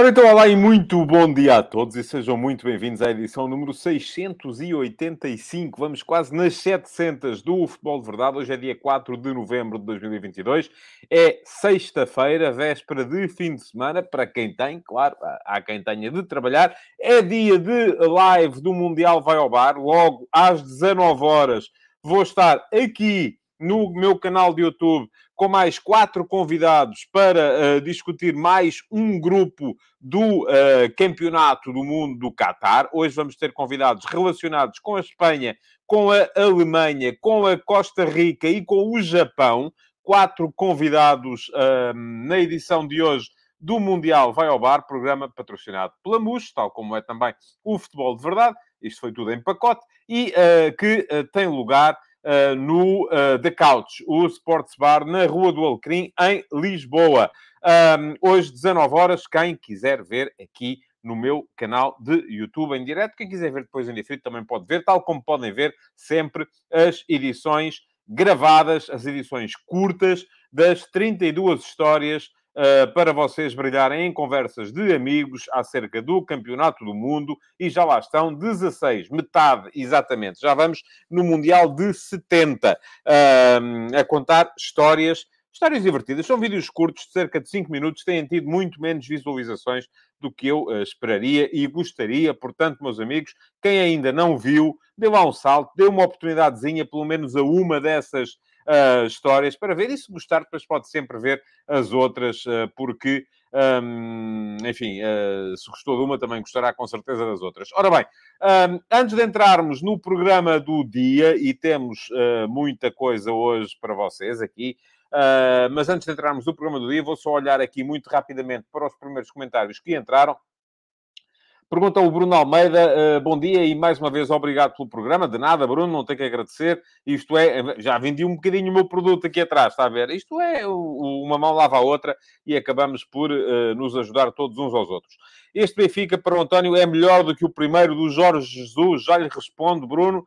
Ora então, olá e muito bom dia a todos e sejam muito bem-vindos à edição número 685. Vamos quase nas 700 do Futebol de Verdade. Hoje é dia 4 de novembro de 2022. É sexta-feira, véspera de fim de semana, para quem tem, claro, há quem tenha de trabalhar. É dia de live do Mundial Vai ao Bar, logo às 19 horas. Vou estar aqui no meu canal de YouTube com mais quatro convidados para uh, discutir mais um grupo do uh, Campeonato do Mundo do Qatar. Hoje vamos ter convidados relacionados com a Espanha, com a Alemanha, com a Costa Rica e com o Japão. Quatro convidados uh, na edição de hoje do Mundial Vai ao Bar, programa patrocinado pela MUS, tal como é também o Futebol de Verdade. Isto foi tudo em pacote e que tem lugar uh, no uh, The Couch, o Sports Bar, na Rua do Alecrim, em Lisboa. Um, hoje, 19 horas, quem quiser ver aqui no meu canal de YouTube em direto. Quem quiser ver depois em diferido também pode ver, tal como podem ver sempre as edições gravadas, as edições curtas das 32 histórias para vocês brilharem em conversas de amigos acerca do Campeonato do Mundo e já lá estão 16, metade exatamente. Já vamos no Mundial de 70 uh, a contar histórias. Histórias divertidas, são vídeos curtos de cerca de 5 minutos, têm tido muito menos visualizações do que eu uh, esperaria e gostaria. Portanto, meus amigos, quem ainda não viu, dê lá um salto, dê uma oportunidadezinha, pelo menos a uma dessas uh, histórias para ver. E se gostar, depois pode sempre ver as outras, uh, porque, um, enfim, uh, se gostou de uma, também gostará com certeza das outras. Ora bem, um, antes de entrarmos no programa do dia, e temos muita coisa hoje para vocês aqui. Mas antes de entrarmos no programa do dia, vou só olhar aqui muito rapidamente para os primeiros comentários que entraram. Pergunta o Bruno Almeida, uh, bom dia e mais uma vez obrigado pelo programa. De nada, Bruno, não tenho que agradecer. Isto é, já vendi um bocadinho o meu produto aqui atrás, está a ver? Isto é, uma mão lava a outra e acabamos por uh, nos ajudar todos uns aos outros. Este Benfica para o António é melhor do que o primeiro do Jorge Jesus, já lhe respondo, Bruno.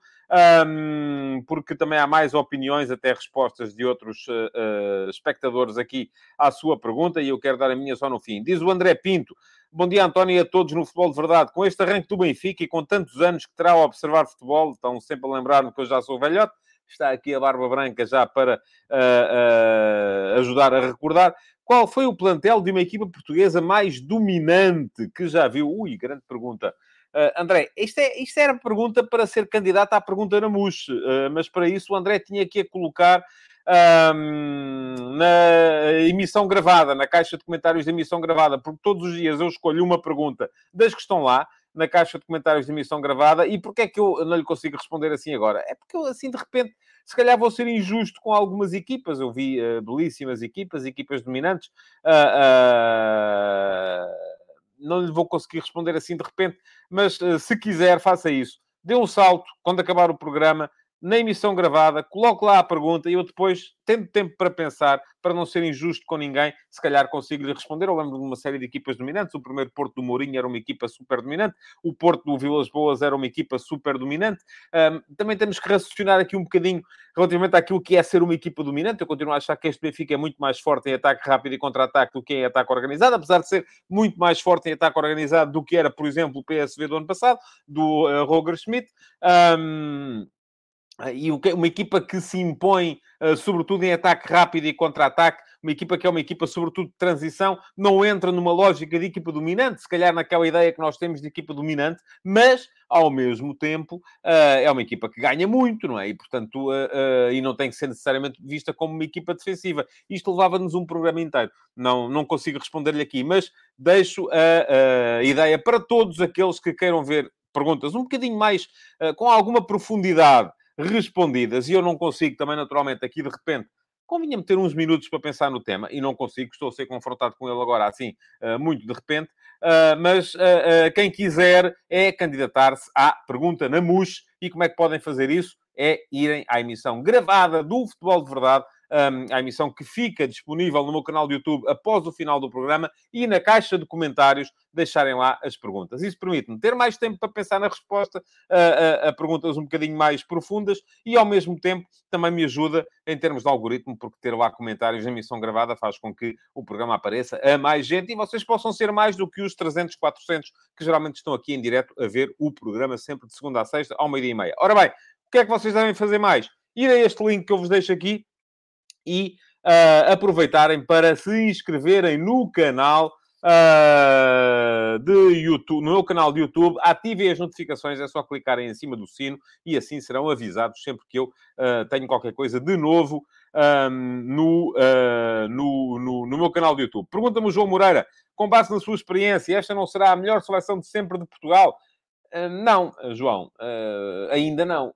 Um, porque também há mais opiniões, até respostas de outros uh, espectadores aqui à sua pergunta, e eu quero dar a minha só no fim. Diz o André Pinto, Bom dia, António, e a todos no Futebol de Verdade. Com este arranque do Benfica e com tantos anos que terá a observar futebol, estão sempre a lembrar-me que eu já sou velhote, está aqui a barba branca já para uh, uh, ajudar a recordar. Qual foi o plantel de uma equipa portuguesa mais dominante que já viu? Ui, grande pergunta. Uh, André, isto, é, isto era pergunta para ser candidato à pergunta na MUS, mas para isso o André tinha que a colocar na emissão gravada, na caixa de comentários de emissão gravada, porque todos os dias eu escolho uma pergunta das que estão lá, na caixa de comentários de emissão gravada, e porquê é que eu não lhe consigo responder assim agora? É porque eu, assim, de repente, se calhar vou ser injusto com algumas equipas. Eu vi uh, belíssimas equipas, equipas dominantes. Uh, uh, não lhe vou conseguir responder assim de repente, mas se quiser, faça isso. Dê um salto quando acabar o programa na emissão gravada, coloco lá a pergunta e eu depois tendo tempo para pensar, para não ser injusto com ninguém, se calhar consigo lhe responder. Eu lembro de uma série de equipas dominantes. O primeiro Porto do Mourinho era uma equipa super dominante, o Porto do Vilas Boas era uma equipa super dominante. Um, também temos que raciocinar aqui um bocadinho relativamente àquilo que é ser uma equipa dominante. Eu continuo a achar que este Benfica é muito mais forte em ataque rápido e contra-ataque do que em ataque organizado, apesar de ser muito mais forte em ataque organizado do que era, por exemplo, o PSV do ano passado, do uh, Roger Schmidt. Um, e uma equipa que se impõe, ah, sobretudo em ataque rápido e contra-ataque, uma equipa que é uma equipa, sobretudo, de transição, não entra numa lógica de equipa dominante, se calhar naquela ideia que nós temos de equipa dominante, mas, ao mesmo tempo, ah, é uma equipa que ganha muito, não é? E, portanto, e não tem que ser necessariamente vista como uma equipa defensiva. Isto levava-nos um programa inteiro. Não, não consigo responder-lhe aqui, mas deixo a, a ideia para todos aqueles que queiram ver perguntas um bocadinho mais, com alguma profundidade, respondidas e eu não consigo também, naturalmente, aqui de repente, convinha-me ter uns minutos para pensar no tema e não consigo, estou a ser confrontado com ele agora assim, eh, muito de repente, eh, mas eh, quem quiser é candidatar-se à pergunta na MUS e como é que podem fazer isso? É irem à emissão gravada do Futebol de Verdade um, à emissão que fica disponível no meu canal de YouTube após o final do programa e na caixa de comentários deixarem lá as perguntas. Isso permite-me ter mais tempo para pensar na resposta a, a, a, perguntas um bocadinho mais profundas e, ao mesmo tempo, também me ajuda em termos de algoritmo, porque ter lá comentários na emissão gravada faz com que o programa apareça a mais gente e vocês possam ser mais do que os 300, 400 que geralmente estão aqui em direto a ver o programa sempre de segunda a sexta, ao meio-dia e meia. Ora bem, o que é que vocês devem fazer mais? Ir a este link que eu vos deixo aqui e uh, aproveitarem para se inscreverem no canal uh, de YouTube, no meu canal de YouTube, ativem as notificações, é só clicarem em cima do sino e assim serão avisados sempre que eu uh, tenho qualquer coisa de novo um, no, no, no, no, meu canal de YouTube. Pergunta-me o João Moreira, com base na sua experiência, esta não será a melhor seleção de sempre de Portugal? Não, João, ainda não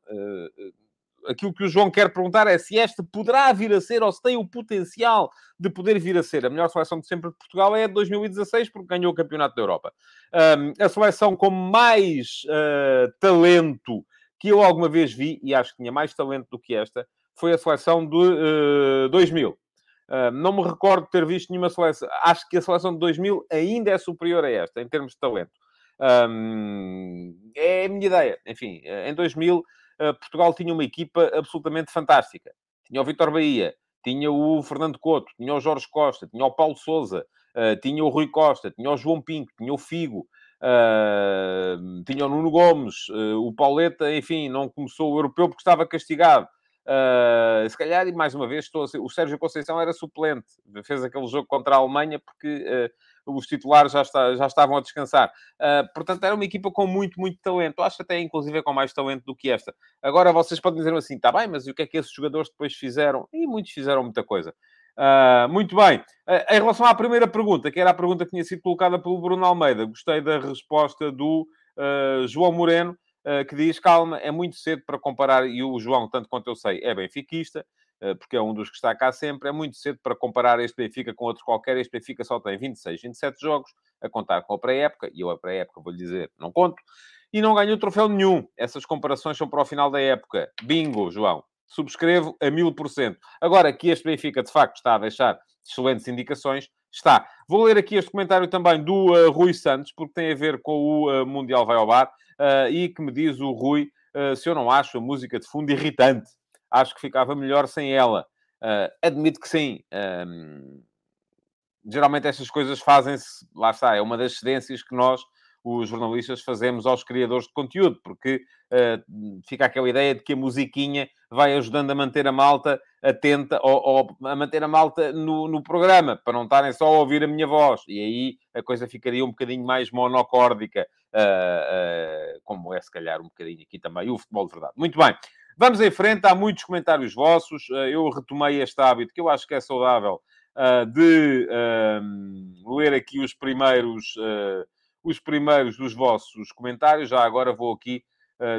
aquilo que o João quer perguntar é se esta poderá vir a ser, ou se tem o potencial de poder vir a ser a melhor seleção de sempre de Portugal, é a de 2016, porque ganhou o Campeonato da Europa. Um, a seleção com mais uh, talento que eu alguma vez vi, e acho que tinha mais talento do que esta, foi a seleção de uh, 2000. Uh, não me recordo de ter visto nenhuma seleção. Acho que a seleção de 2000 ainda é superior a esta, em termos de talento. Um, é a minha ideia. Enfim, em 2000 eh, Portugal tinha uma equipa absolutamente fantástica. Tinha o Vitor Bahia, tinha o Fernando Couto, tinha o Jorge Costa, tinha o Paulo Souza, eh, tinha o Rui Costa, tinha o João Pinto, tinha o Figo, Uh, tinha o Nuno Gomes, o Pauleta, enfim, não começou o europeu porque estava castigado. Uh, se calhar, e mais uma vez, estou o Sérgio Conceição era suplente, fez aquele jogo contra a Alemanha porque os titulares já, está, já estavam a descansar. Uh, portanto, era uma equipa com muito, muito talento. Acho até, inclusive, com mais talento do que esta. Agora, vocês podem dizer assim, está bem, mas o que é que esses jogadores depois fizeram? E muitos fizeram muita coisa. Uh, muito bem. Uh, em relação à primeira pergunta, que era a pergunta que tinha sido colocada pelo Bruno Almeida, gostei da resposta do João Moreno, que diz, calma, é muito cedo para comparar, e o João, tanto quanto eu sei, é benfiquista, eh, porque é um dos que está cá sempre. É muito cedo para comparar este Benfica com outro qualquer. Este Benfica só tem 26, 27 jogos, a contar com a pré-época, e eu a pré-época vou-lhe dizer, não conto, e não ganhou troféu nenhum. Essas comparações são para o final da época. Bingo, João. Subscrevo a mil por cento. Agora, que este Benfica, de facto, está a deixar excelentes indicações, está. Vou ler aqui este comentário também do uh, Rui Santos, porque tem a ver com o uh, Mundial Vai ao Bar, uh, e que me diz o Rui se eu não acho a música de fundo irritante acho que ficava melhor sem ela. Admito que sim. Um, geralmente estas coisas fazem-se, lá está, é uma das cedências que nós, os jornalistas, fazemos aos criadores de conteúdo, porque uh, fica aquela ideia de que a musiquinha vai ajudando a manter a malta atenta ou, ou a manter a malta no, no, programa, para não estarem só a ouvir a minha voz. E aí a coisa ficaria um bocadinho mais monocórdica, uh, como é se calhar um bocadinho aqui também o futebol de verdade. Muito bem. Vamos em frente, há muitos comentários vossos. Eu retomei este hábito, que eu acho que é saudável, de ler aqui os primeiros, os primeiros dos vossos comentários. Já agora vou aqui,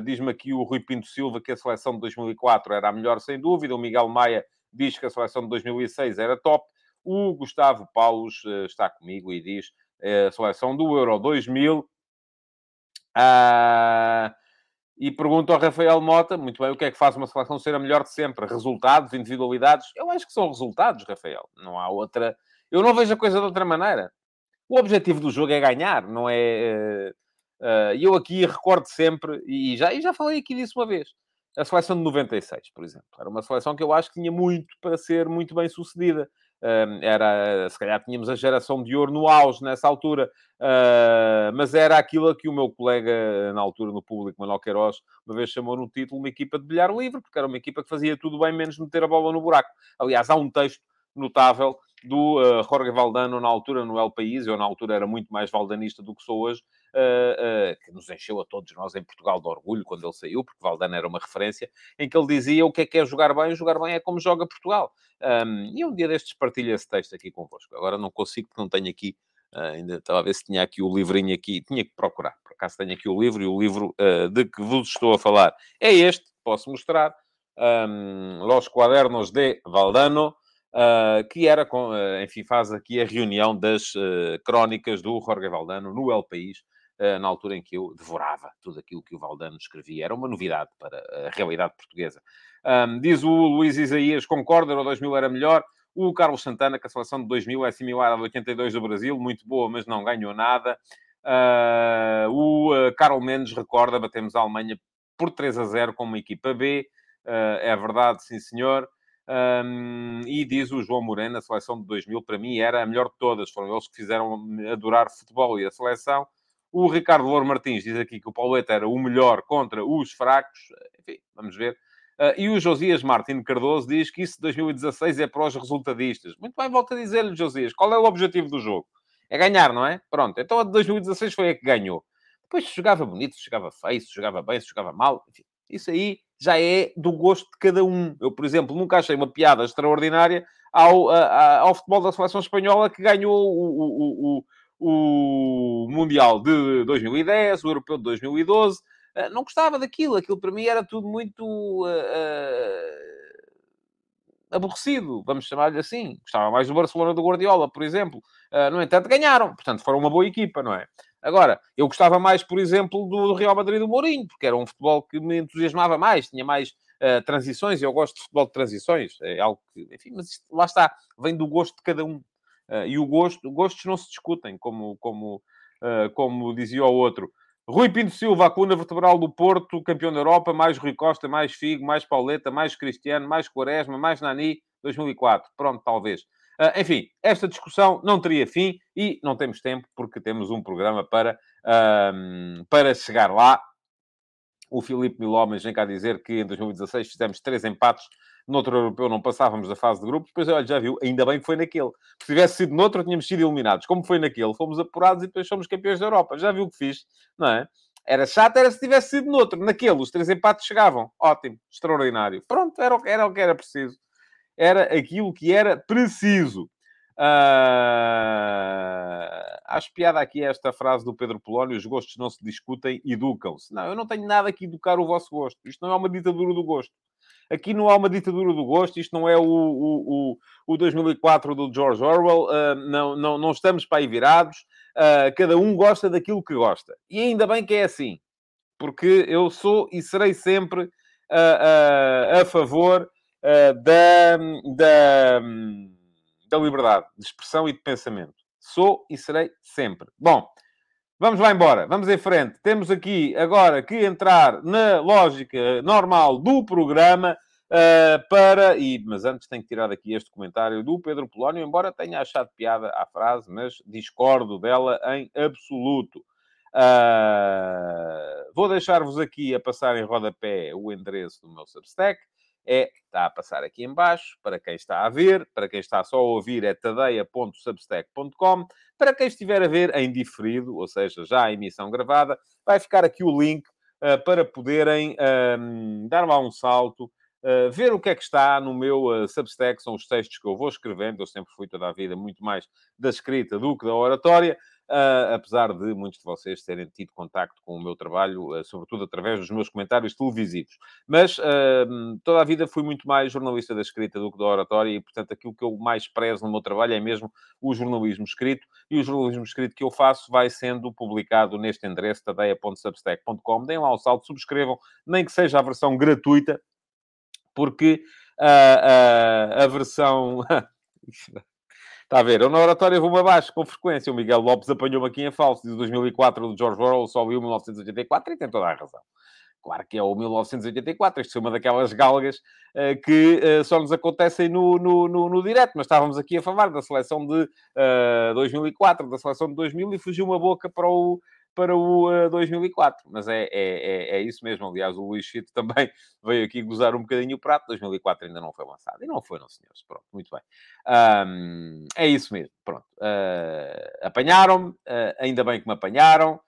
diz-me aqui o Rui Pinto Silva que a seleção de 2004 era a melhor, sem dúvida. O Miguel Maia diz que a seleção de 2006 era top. O Gustavo Paulos está comigo e diz a seleção do Euro 2000. Ah, e pergunto ao Rafael Mota, muito bem, o que é que faz uma seleção ser a melhor de sempre? Resultados, individualidades? Eu acho que são resultados, Rafael. Não há outra... Eu não vejo a coisa de outra maneira. O objetivo do jogo é ganhar, não é... Uh, eu aqui recordo sempre, e já, e já falei aqui disso uma vez, a seleção de 96, por exemplo. Era uma seleção que eu acho que tinha muito para ser muito bem sucedida era, se calhar tínhamos a geração de ouro no auge nessa altura, uh, mas era aquilo que o meu colega, na altura, no público, Manuel Queiroz, uma vez chamou no título uma equipa de bilhar livre, porque era uma equipa que fazia tudo bem, menos meter a bola no buraco. Aliás, há um texto notável do uh, Jorge Valdano na altura no El País, eu na altura era muito mais valdanista do que sou hoje, uh, uh, que nos encheu a todos nós em Portugal de orgulho quando ele saiu, porque Valdano era uma referência, em que ele dizia o que é que é jogar bem, jogar bem é como joga Portugal. Um, e um dia destes partilho esse texto aqui convosco. Agora não consigo porque não tenho aqui, ainda estava a ver se tinha aqui o livrinho aqui, tinha que procurar, por acaso tenho aqui o livro, e o livro de que vos estou a falar é este, posso mostrar, um, Los Cuadernos de Valdano, Uh, que era, com, uh, enfim, faz aqui a reunião das uh, crónicas do Jorge Valdano no El País, na altura em que eu devorava tudo aquilo que o Valdano escrevia. Era uma novidade para a realidade portuguesa. Um, diz o Luís Isaías, concorda, o 2000 era melhor. O Carlos Santana, que a seleção de 2000 é similar à de 82 do Brasil, muito boa, mas não ganhou nada. O uh, Carlos Mendes recorda, batemos a Alemanha por 3 a 0 com uma equipa B. É verdade, sim senhor. Um, e diz o João Moreno, a seleção de 2000, para mim, era a melhor de todas. Foram eles que fizeram adorar futebol e a seleção. O Ricardo Louro Martins diz aqui que o Pauleta era o melhor contra os fracos. Enfim, vamos ver. Uh, e o Josias Martins Cardoso diz que isso de 2016 é para os resultadistas. Muito bem, volto a dizer-lhe, Josias, qual é o objetivo do jogo? É ganhar, não é? Pronto, então a de 2016 foi a que ganhou. Depois se jogava bonito, se jogava feio, se jogava bem, se jogava mal, enfim. Isso aí já é do gosto de cada um. Eu, por exemplo, nunca achei uma piada extraordinária ao, a, ao futebol da seleção espanhola que ganhou o, o, o, o Mundial de 2010, o Europeu de 2012. Uh, não gostava daquilo. Aquilo para mim era tudo muito uh, uh, aborrecido, vamos chamar-lhe assim. Gostava mais do Barcelona do Guardiola, por exemplo. no entanto, ganharam. Portanto, foram uma boa equipa, não é? Agora, eu gostava mais, por exemplo, do Real Madrid do Mourinho, porque era um futebol que me entusiasmava mais, tinha mais uh, transições, e eu gosto de futebol de transições, é algo que, enfim, mas isto, lá está, vem do gosto de cada um. Uh, e o gosto, gostos não se discutem, como, como, uh, como dizia o outro. Rui Pinto Silva, a coluna vertebral do Porto, campeão da Europa, mais Rui Costa, mais Figo, mais Pauleta, mais Cristiano, mais Quaresma, mais Nani, 2004. Pronto, talvez. Uh, enfim, esta discussão não teria fim e não temos tempo porque temos um programa para, uh, para chegar lá. O Filipe Milhomens vem cá dizer que em 2016 fizemos três empates noutro europeu não passávamos da fase de grupos, depois, olha, já viu, ainda bem que foi naquele. Se tivesse sido noutro, tínhamos sido eliminados. Como foi naquele, fomos apurados e depois somos campeões da Europa. Já viu o que fiz, não é? Era chato, era se tivesse sido noutro. Naquele, os três empates chegavam. Ótimo, extraordinário. Pronto, era, era o que era preciso era aquilo que era preciso. Uh, acho piada aqui esta frase do Pedro Polónio: os gostos não se discutem, educam-se. Não, eu não tenho nada que educar o vosso gosto. Isto não é uma ditadura do gosto. Aqui não há uma ditadura do gosto, isto não é o, o, o, o 2004 do George Orwell, uh, não, não, não estamos para aí virados, uh, cada um gosta daquilo que gosta. E ainda bem que é assim, porque eu sou e serei sempre a favor da, da, da liberdade de expressão e de pensamento. Sou e serei sempre. Bom, vamos lá embora, vamos em frente. Temos aqui agora que entrar na lógica normal do programa. Uh, para, e, mas antes tenho que tirar aqui este comentário do Pedro Polónio, embora tenha achado piada à frase, mas discordo dela em absoluto. Uh, vou deixar-vos aqui a passar em rodapé o endereço do meu Substack, é, está a passar aqui embaixo, para quem está a ver, para quem está só a ouvir é tadeia.substack.com, para quem estiver a ver em diferido, ou seja, já a emissão gravada, vai ficar aqui o link uh, para poderem uh, dar lá um salto, Uh, ver o que é que está no meu uh, Substack, são os textos que eu vou escrevendo. Eu sempre fui toda a vida muito mais da escrita do que da oratória uh, apesar de muitos de vocês terem tido contacto com o meu trabalho, uh, sobretudo através dos meus comentários televisivos. Mas uh, toda a vida fui muito mais jornalista da escrita do que da oratória e, portanto, aquilo que eu mais prezo no meu trabalho é mesmo o jornalismo escrito e o jornalismo escrito que eu faço vai sendo publicado neste endereço, tadeia.substack.com. Deem lá o salto, subscrevam, nem que seja a versão gratuita, porque a versão... Está a ver? Eu na oratória vou-me abaixo, com frequência. O Miguel Lopes apanhou-me aqui em falso. Diz 2004 do George Orwell, só viu 1984 e tem toda a razão. Claro que é o 1984, isto é uma daquelas galgas uh, que uh, só nos acontecem no, no, no, no, direto, mas estávamos aqui a falar da seleção de uh, eh, 2004, da seleção de 2000 e fugiu uma boca para o, para o uh, 2004. Mas é, é, é, é, isso mesmo. Aliás, o Luís Chito também veio aqui gozar um bocadinho o prato. 2004 ainda não foi lançado. E não foi, não, senhores. Pronto, muito bem. Um, é isso mesmo. Pronto. Uh, Apanharam-me. Uh, ainda bem que me apanharam.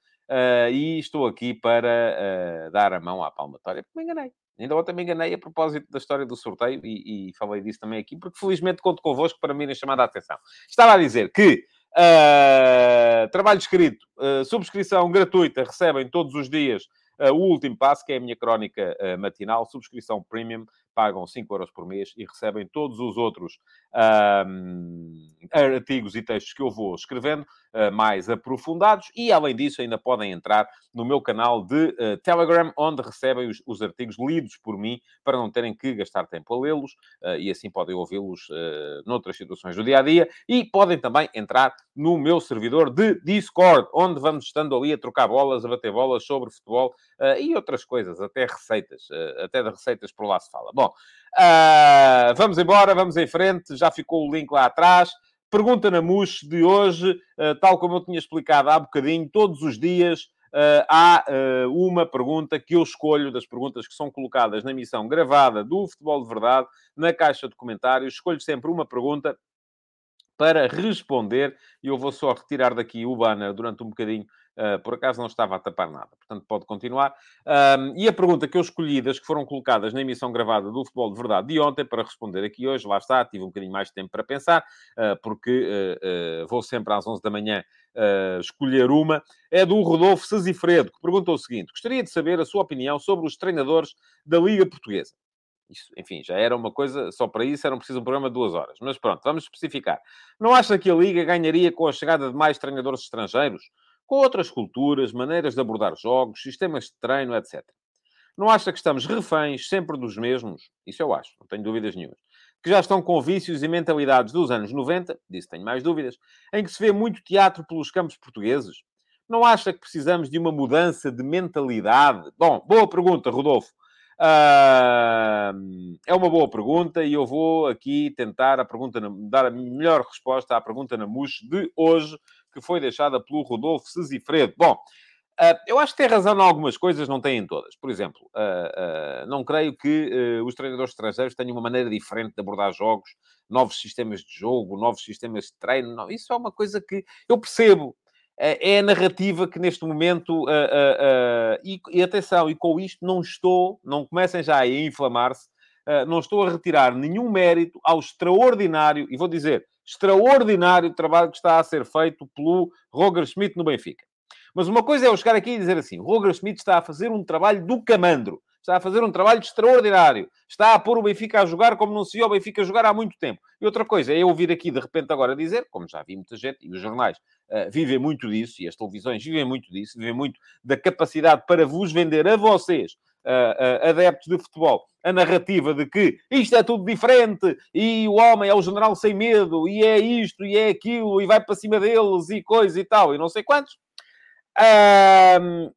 E estou aqui para dar a mão à palmatória, porque me enganei. Ainda ontem me enganei a propósito da história do sorteio e, e falei disso também aqui, porque felizmente conto convosco para me irem chamar a atenção. Estava a dizer que Uh, trabalho escrito, uh, subscrição gratuita, recebem todos os dias o último passo, que é a minha crónica matinal, subscrição premium, pagam 5 euros por mês e recebem todos os outros artigos e textos que eu vou escrevendo, uh, mais aprofundados, e além disso ainda podem entrar no meu canal de uh, Telegram, onde recebem os, os, artigos lidos por mim, para não terem que gastar tempo a lê-los, uh, e assim podem ouvi-los noutras situações do dia-a-dia, e podem também entrar no meu servidor de Discord, onde vamos estando ali a trocar bolas, a bater bolas sobre futebol e outras coisas, até receitas, até de receitas por lá se fala. Bom, Uh, vamos embora, vamos em frente. Já ficou o link lá atrás. Pergunta na MUS de hoje, uh, tal como eu tinha explicado há bocadinho, todos os dias uh, há uma pergunta que eu escolho das perguntas que são colocadas na emissão gravada do Futebol de Verdade, na caixa de comentários. Escolho sempre uma pergunta para responder e eu vou só retirar daqui o banner durante um bocadinho Uh, por acaso não estava a tapar nada, portanto pode continuar. E a pergunta que eu escolhi das que foram colocadas na emissão gravada do Futebol de Verdade de ontem, para responder aqui hoje, lá está, tive um bocadinho mais de tempo para pensar, uh, porque uh, vou sempre às 11 da manhã escolher uma, é do Rodolfo Sazifredo, que perguntou o seguinte: gostaria de saber a sua opinião sobre os treinadores da Liga Portuguesa. Isso, enfim, já era uma coisa, só para isso era preciso um programa de duas horas. Mas pronto, vamos especificar. Não acha que a Liga ganharia com a chegada de mais treinadores estrangeiros? Com outras culturas, maneiras de abordar jogos, sistemas de treino, etc. Não acha que estamos reféns sempre dos mesmos? Isso eu acho, não tenho dúvidas nenhuma. Que já estão com vícios e mentalidades dos anos 90, disso tenho mais dúvidas, em que se vê muito teatro pelos campos portugueses? Não acha que precisamos de uma mudança de mentalidade? Bom, boa pergunta, Rodolfo. Uh, é uma boa pergunta e eu vou aqui tentar a pergunta, dar a melhor resposta à pergunta na MUS de hoje, que foi deixada pelo Rodolfo Sesifredo. Bom, uh, eu acho que tem razão em algumas coisas, não tem em todas. Por exemplo, uh, uh, não creio que os treinadores estrangeiros tenham uma maneira diferente de abordar jogos, novos sistemas de jogo, novos sistemas de treino. Isso é uma coisa que eu percebo. É a narrativa que neste momento, e atenção, e com isto não estou, não comecem já a inflamar-se, não estou a retirar nenhum mérito ao extraordinário, e vou dizer, extraordinário trabalho que está a ser feito pelo Roger Schmidt no Benfica. Mas uma coisa é eu chegar aqui e dizer assim: Roger Schmidt está a fazer um trabalho do camandro, está a fazer um trabalho extraordinário, está a pôr o Benfica a jogar como não se viu o Benfica jogar há muito tempo. E outra coisa é eu vir aqui de repente agora dizer, como já vi muita gente, e os jornais uh, vivem muito disso, e as televisões vivem muito disso, vivem muito da capacidade para vos vender a vocês uh, adeptos de futebol a narrativa de que isto é tudo diferente e o homem é o general sem medo e é isto e é aquilo e vai para cima deles e coisa e tal e não sei quantos, uh,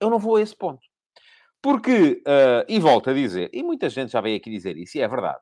eu não vou a esse ponto. Porque, uh, e volto a dizer, e muita gente já veio aqui dizer isso, e é verdade,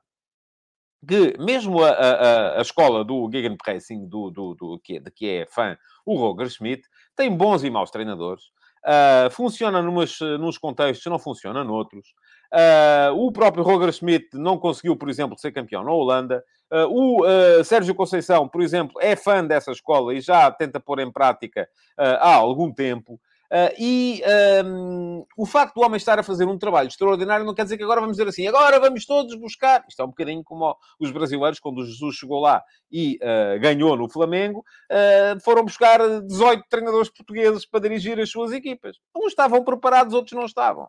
que mesmo a, a, a escola do Gegenpressing, do, do, do, que, de que é fã o Roger Schmidt, tem bons e maus treinadores, Uh, funciona numas, nos contextos, não funciona noutros. Uh, o próprio Roger Schmidt não conseguiu, por exemplo, ser campeão na Holanda. Uh, o Sérgio Conceição, por exemplo, é fã dessa escola e já tenta pôr em prática há algum tempo. Uh, e um, o facto do homem estar a fazer um trabalho extraordinário não quer dizer que agora vamos dizer assim, agora vamos todos buscar. Isto é um bocadinho como os brasileiros, quando o Jesus chegou lá e uh, ganhou no Flamengo, uh, foram buscar 18 treinadores portugueses para dirigir as suas equipas. Uns estavam preparados, outros não estavam.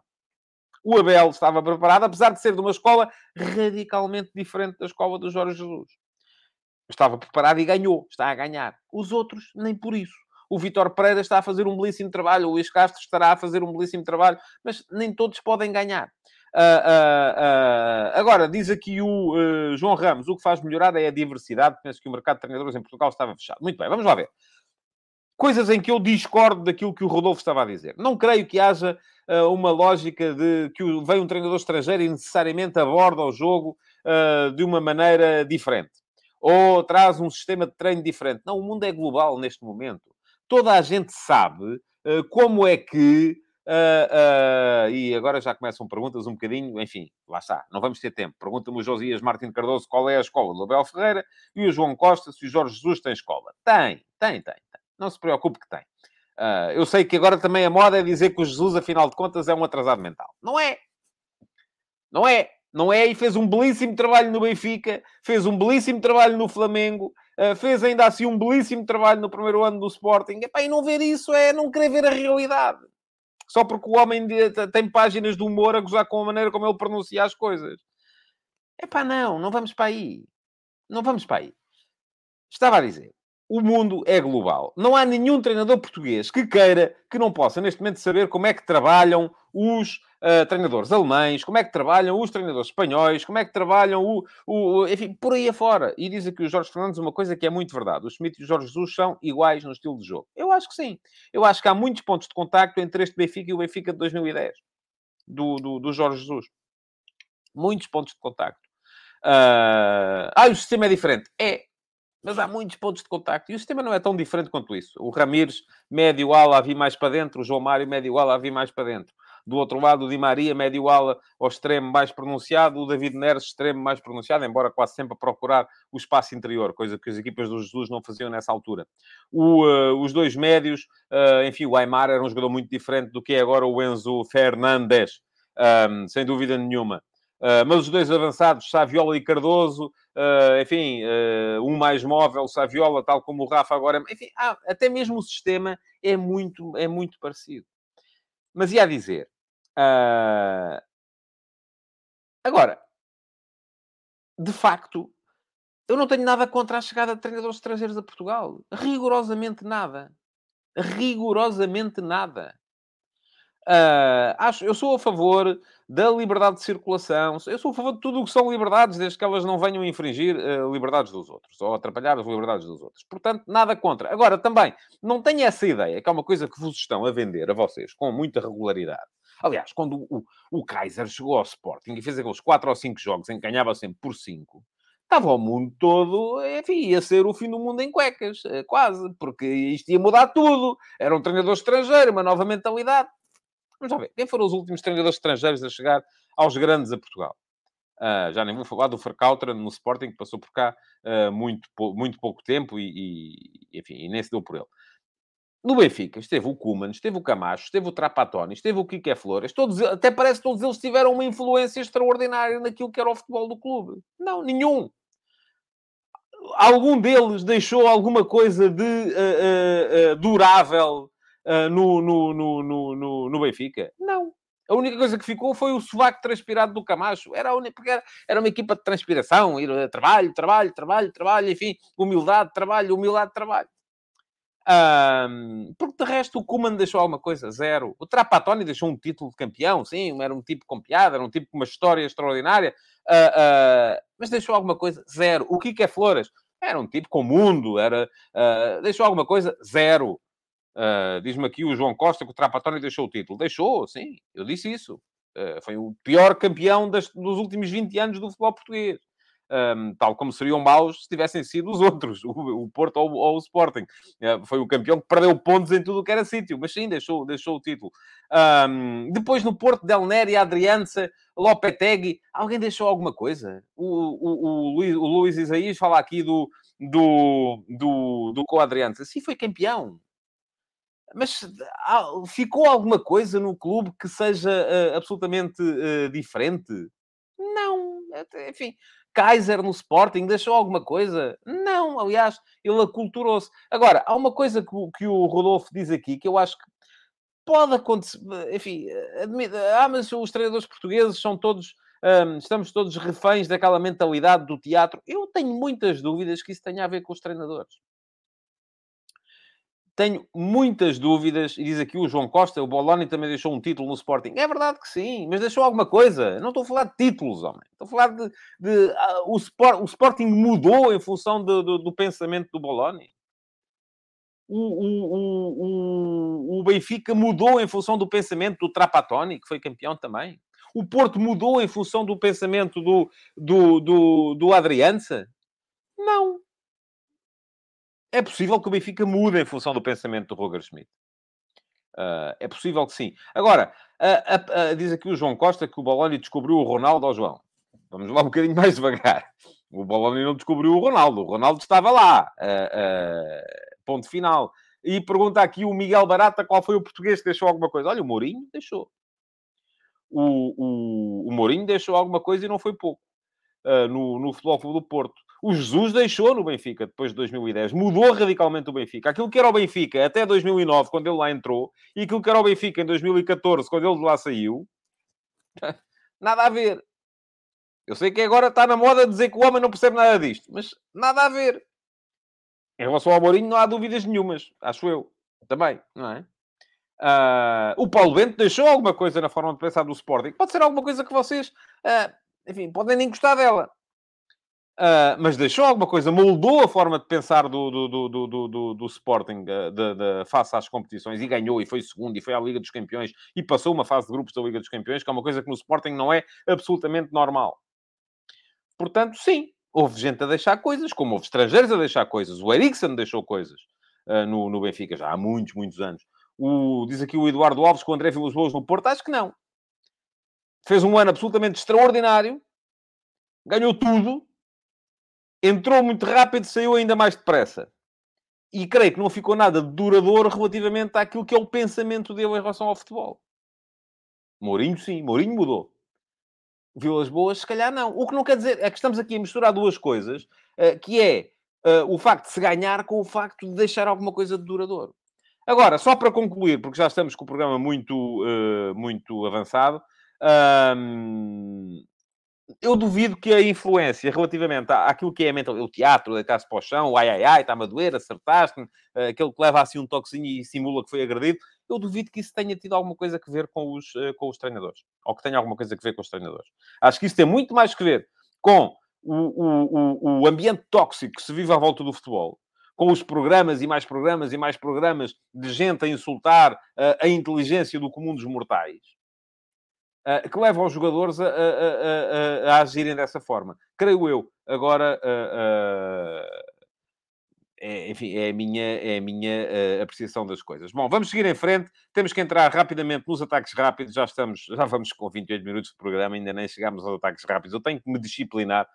O Abel estava preparado, apesar de ser de uma escola radicalmente diferente da escola do Jorge Jesus. Estava preparado e ganhou, está a ganhar. Os outros, nem por isso o Vitor Pereira está a fazer um belíssimo trabalho, o Luís Castro estará a fazer um belíssimo trabalho, mas nem todos podem ganhar. Uh, uh, uh, agora, diz aqui o João Ramos, o que faz melhorar é a diversidade. Penso que o mercado de treinadores em Portugal estava fechado. Muito bem, vamos lá ver. Coisas em que eu discordo daquilo que o Rodolfo estava a dizer. Não creio que haja uma lógica de que vem um treinador estrangeiro e necessariamente aborda o jogo de uma maneira diferente. Ou traz um sistema de treino diferente. Não, o mundo é global neste momento toda a gente sabe uh, como é que. Uh, e agora já começam perguntas um bocadinho, enfim, lá está, não vamos ter tempo. Pergunta-me o Josias Martin Cardoso qual é a escola do Abel Ferreira e o João Costa se o Jorge Jesus tem escola. Tem, tem, tem, tem. Não se preocupe que tem. Eu sei que agora também a moda é dizer que o Jesus, afinal de contas, é um atrasado mental. Não é. Não é. Não é. E fez um belíssimo trabalho no Benfica, fez um belíssimo trabalho no Flamengo, fez ainda assim um belíssimo trabalho no primeiro ano do Sporting. Epá, e não ver isso é não querer ver a realidade. Só porque o homem tem páginas de humor a gozar com a maneira como ele pronuncia as coisas. Epá, não, não vamos para aí. Não vamos para aí. Estava a dizer, o mundo é global. Não há nenhum treinador português que queira que não possa, neste momento, saber como é que trabalham os uh, treinadores alemães, como é que trabalham os treinadores espanhóis, como é que trabalham o, o, Enfim, por aí afora. E diz aqui o Jorge Fernandes uma coisa que é muito verdade. O Schmidt e o Jorge Jesus são iguais no estilo de jogo. Eu acho que sim. Eu acho que há muitos pontos de contacto entre este Benfica e o Benfica de 2010. Do, do, do Jorge Jesus. Muitos pontos de contacto. Uh... Ah, o sistema é diferente. É, mas há muitos pontos de contacto. E o sistema não é tão diferente quanto isso. O Ramires, médio ala, a vir mais para dentro. O João Mário, médio ala, a vir mais para dentro. Do outro lado, o Di Maria, médio ala, ao extremo mais pronunciado. O David Neres, extremo mais pronunciado, embora quase sempre a procurar o espaço interior, coisa que as equipas do Jesus não faziam nessa altura. O, uh, os dois médios, uh, enfim, o Aymar era um jogador muito diferente do que é agora o Enzo Fernandes, um, sem dúvida nenhuma. Uh, mas os dois avançados, Saviola e Cardoso, uh, enfim, uh, um mais móvel, Saviola, tal como o Rafa agora. Enfim, ah, até mesmo o sistema é muito, é muito parecido. Mas ia dizer. Agora, de facto, eu não tenho nada contra a chegada de treinadores estrangeiros a Portugal. Rigorosamente nada. Rigorosamente nada. Uh, acho, eu sou a favor da liberdade de circulação, eu sou a favor de tudo o que são liberdades, desde que elas não venham infringir uh, liberdades dos outros, ou atrapalhar as liberdades dos outros. Portanto, nada contra. Agora, também, não tenha essa ideia, que é uma coisa que vos estão a vender a vocês com muita regularidade. Aliás, quando o, o Kaiser chegou ao Sporting e fez aqueles 4 ou 5 jogos em que ganhava sempre por 5, estava o mundo todo, enfim, ia ser o fim do mundo em cuecas, eh, quase, porque isto ia mudar tudo. Era um treinador estrangeiro, uma nova mentalidade. Vamos lá ver. Quem foram os últimos treinadores estrangeiros a chegar aos grandes a Portugal? Uh, já nem vou falar do Vercautra no Sporting, que passou por cá uh, muito, muito pouco tempo e, e, enfim, e nem se deu por ele. No Benfica esteve o Kuman, esteve o Camacho, esteve o Trapatoni, esteve o Kike Flores. Todos, até parece que todos eles tiveram uma influência extraordinária naquilo que era o futebol do clube. Não, nenhum. Algum deles deixou alguma coisa de uh, durável no, no, no, no, no Benfica? Não. A única coisa que ficou foi o sovaco transpirado do Camacho. Era, única, era, uma equipa de transpiração, ir, uh, trabalho, trabalho, trabalho, trabalho, enfim, humildade, trabalho, humildade, trabalho. Um, porque de resto o Kuman deixou alguma coisa, zero. O Trapatoni deixou um título de campeão, sim, era um tipo com piada, era um tipo com uma história extraordinária, uh, uh, mas deixou alguma coisa, zero. O Kike Flores era um tipo com mundo, era, uh, deixou alguma coisa, zero. Uh, Diz-me aqui o João Costa que o Trapatónio deixou o título. Deixou, sim, eu disse isso. Uh, foi o pior campeão das, dos últimos 20 anos do futebol português. Um, tal como seriam maus se tivessem sido os outros, o, o Porto ou, ou, o Sporting. Uh, foi o campeão que perdeu pontos em tudo o que era sítio, mas sim, deixou, deixou o título. Um, depois no Porto, Del Neri, Adriança, Lopetegui, alguém deixou alguma coisa? O, o, o, Luís, o Luís Isaías fala aqui do, do, do, do Coadriança. Sim, foi campeão. Mas ficou alguma coisa no clube que seja uh, absolutamente uh, diferente? Não. Enfim, Kaiser no Sporting deixou alguma coisa? Não. Aliás, ele aculturou-se. Agora, há uma coisa que, que, o Rodolfo diz aqui que eu acho que pode acontecer. Enfim, admito, ah, mas os treinadores portugueses são todos. Um, estamos todos reféns daquela mentalidade do teatro. Eu tenho muitas dúvidas que isso tenha a ver com os treinadores tenho muitas dúvidas, e diz aqui o João Costa, o Boloni também deixou um título no Sporting. É verdade que sim, mas deixou alguma coisa. Não estou a falar de títulos, homem. Estou a falar de... de uh, o, Sport, o, Sporting mudou em função do, do, do pensamento do Boloni. O, o, o, Benfica mudou em função do pensamento do Trapattoni, que foi campeão também. O Porto mudou em função do pensamento do, do, do, do Adriança. Não. É possível que o Benfica mude em função do pensamento do Roger Schmidt. Uh, é possível que sim. Agora, uh, uh, diz aqui o João Costa que o Boloni descobriu o Ronaldo ao João. Vamos lá um bocadinho mais devagar. O Boloni não descobriu o Ronaldo. O Ronaldo estava lá. ponto final. E pergunta aqui o Miguel Barata qual foi o português que deixou alguma coisa. Olha, o Mourinho deixou. O, o, o Mourinho deixou alguma coisa e não foi pouco. no, no Futebol do Porto. O Jesus deixou no Benfica depois de 2010, mudou radicalmente o Benfica. Aquilo que era o Benfica até 2009, quando ele lá entrou, e aquilo que era o Benfica em 2014, quando ele de lá saiu, nada a ver. Eu sei que agora está na moda dizer que o homem não percebe nada disto, mas nada a ver. Em relação ao Mourinho, não há dúvidas nenhumas, acho eu. Também, não é? Uh, o Paulo Bento deixou alguma coisa na forma de pensar do Sporting. Pode ser alguma coisa que vocês, uh, enfim, podem nem gostar dela. Uh, mas deixou alguma coisa, moldou a forma de pensar do, do, do, do, do, Sporting de, de, face às competições e ganhou, e foi segundo, e foi à Liga dos Campeões, e passou uma fase de grupos da Liga dos Campeões, que é uma coisa que no Sporting não é absolutamente normal. Portanto, sim, houve gente a deixar coisas, como houve estrangeiros a deixar coisas. O Eriksen deixou coisas uh, no, no Benfica já há muitos, muitos anos. O, diz aqui o Eduardo Alves com o André Vilas Boas no Porto. Acho que não. Fez um ano absolutamente extraordinário. Ganhou tudo. Entrou muito rápido, saiu ainda mais depressa. E creio que não ficou nada duradouro relativamente àquilo que é o pensamento dele em relação ao futebol. Mourinho, sim. Mourinho mudou. Vilas Boas, se calhar não. O que não quer dizer é que estamos aqui a misturar duas coisas, uh, que é uh, o facto de se ganhar com o facto de deixar alguma coisa de duradouro. Agora, só para concluir, porque já estamos com o programa muito, uh, muito avançado, eu duvido que a influência relativamente àquilo que é mental, o teatro, deitar-se para o chão, o ai ai ai, está-me a doer, acertaste-me, uh, aquele que leva assim um toquezinho e simula que foi agredido, eu duvido que isso tenha tido alguma coisa a ver com os, uh, com os treinadores. Ou que tenha alguma coisa a ver com os treinadores. Acho que isso tem muito mais que ver com o, o, o, o ambiente tóxico que se vive à volta do futebol, com os programas e mais programas e mais programas de gente a insultar uh, a inteligência do comum dos mortais, uh, que levam os jogadores a, a, a, a, agirem dessa forma. Creio eu. Agora, uh, é, enfim, é a minha, é a minha apreciação das coisas. Bom, vamos seguir em frente. Temos que entrar rapidamente nos ataques rápidos. Já estamos, já vamos com 28 minutos de programa, ainda nem chegámos aos ataques rápidos. Eu tenho que me disciplinar,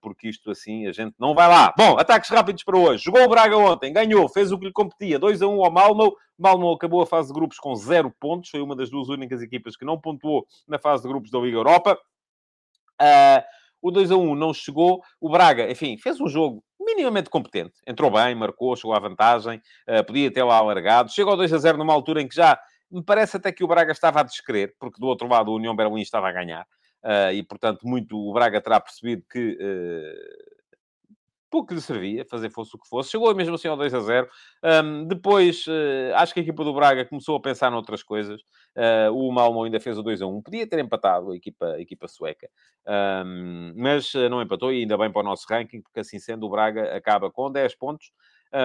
porque isto assim a gente não vai lá. Bom, ataques rápidos para hoje. Jogou o Braga ontem, ganhou, fez o que lhe competia. 2 a 1 ao Malmo. Malmo acabou a fase de grupos com zero pontos. Foi uma das duas únicas equipas que não pontuou na fase de grupos da Liga Europa. Uh, o 2 a 1 não chegou. O Braga, enfim, fez um jogo minimamente competente. Entrou bem, marcou, chegou à vantagem, uh, podia ter lá alargado. Chegou ao 2 a 0 numa altura em que já me parece até que o Braga estava a descrever, porque do outro lado o União Berlim estava a ganhar. Uh, e, portanto, muito o Braga terá percebido que uh, pouco lhe servia, fazer fosse o que fosse. Chegou mesmo assim ao 2 a 0. Um, depois, uh, acho que a equipa do Braga começou a pensar noutras coisas. Uh, o Malmo ainda fez o 2 a 1. Podia ter empatado a equipa, a equipa sueca. Um, mas uh, não empatou e ainda bem para o nosso ranking, porque assim sendo, o Braga acaba com 10 pontos.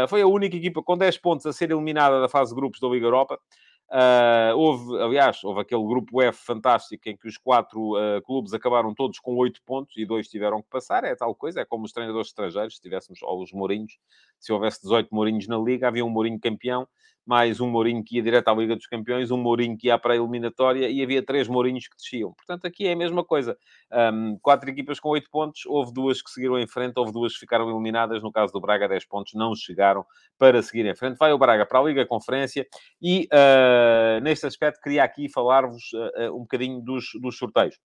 foi a única equipa com 10 pontos a ser eliminada da fase de grupos da Liga Europa. Uh, houve, aliás, houve aquele grupo F fantástico em que os quatro uh, clubes acabaram todos com oito pontos e dois tiveram que passar. É tal coisa, é como os treinadores estrangeiros, se tivéssemos, ou os Mourinhos, se houvesse 18 Mourinhos na Liga, havia um Mourinho campeão mais um Mourinho que ia direto à Liga dos Campeões, um Mourinho que ia para a eliminatória e havia três Mourinhos que desciam. Portanto, aqui é a mesma coisa. Um, quatro equipas com oito pontos, houve duas que seguiram em frente, houve duas que ficaram eliminadas. No caso do Braga, 10 pontos não chegaram para seguir em frente. Vai o Braga para a Liga Conferência e, uh, neste aspecto, queria aqui falar-vos uh, um bocadinho dos, dos sorteios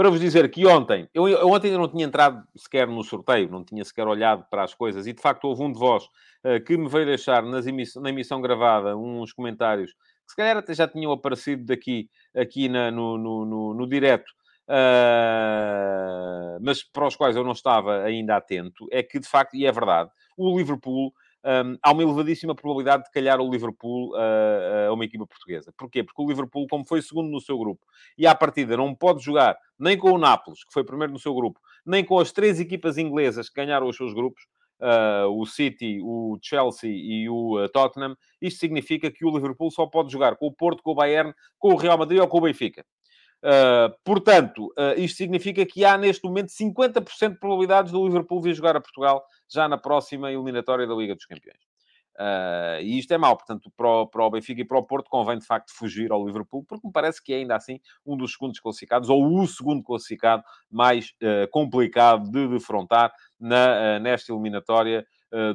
para vos dizer que ontem, eu, eu, ontem ainda não tinha entrado sequer no sorteio, não tinha sequer olhado para as coisas, e de facto houve um de vós uh, que me veio deixar nas na emissão gravada uns comentários que se calhar até já tinham aparecido daqui, aqui na, no, no, no, no direto, uh, mas para os quais eu não estava ainda atento, é que de facto, e é verdade, o Liverpool um, há uma elevadíssima probabilidade de calhar o Liverpool uh, a uma equipa portuguesa. Porquê? Porque o Liverpool, como foi segundo no seu grupo, e à partida não pode jogar nem com o Nápoles, que foi primeiro no seu grupo, nem com as três equipas inglesas que ganharam os seus grupos, uh, o City, o Chelsea e o uh, Tottenham, isto significa que o Liverpool só pode jogar com o Porto, com o Bayern, com o Real Madrid ou com o Benfica. Uh, portanto, uh, isto significa que há neste momento 50% de probabilidades do Liverpool vir jogar a Portugal já na próxima eliminatória da Liga dos Campeões. Uh, e isto é mau, portanto, para o, para o, Benfica e para o Porto convém de facto fugir ao Liverpool, porque me parece que é ainda assim um dos segundos classificados, ou o segundo classificado mais complicado de defrontar na, nesta eliminatória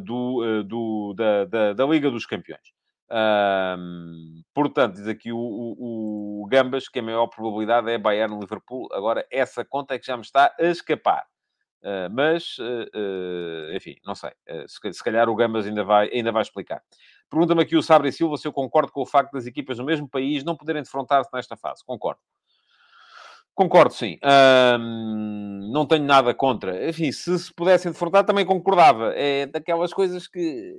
do, do da, da, da Liga dos Campeões. Um, portanto, diz aqui o, o, o, Gambas que a maior probabilidade é Bayern-Liverpool. Agora, essa conta é que já me está a escapar. Uh, mas, uh, uh, enfim, não sei. Se, se, calhar o Gambas ainda vai, ainda vai explicar. Pergunta-me aqui o Sabre Silva se eu concordo com o facto das equipas do mesmo país não poderem defrontar-se nesta fase. Concordo. Concordo, sim. não tenho nada contra. Enfim, se se pudessem defrontar, também concordava. É daquelas coisas que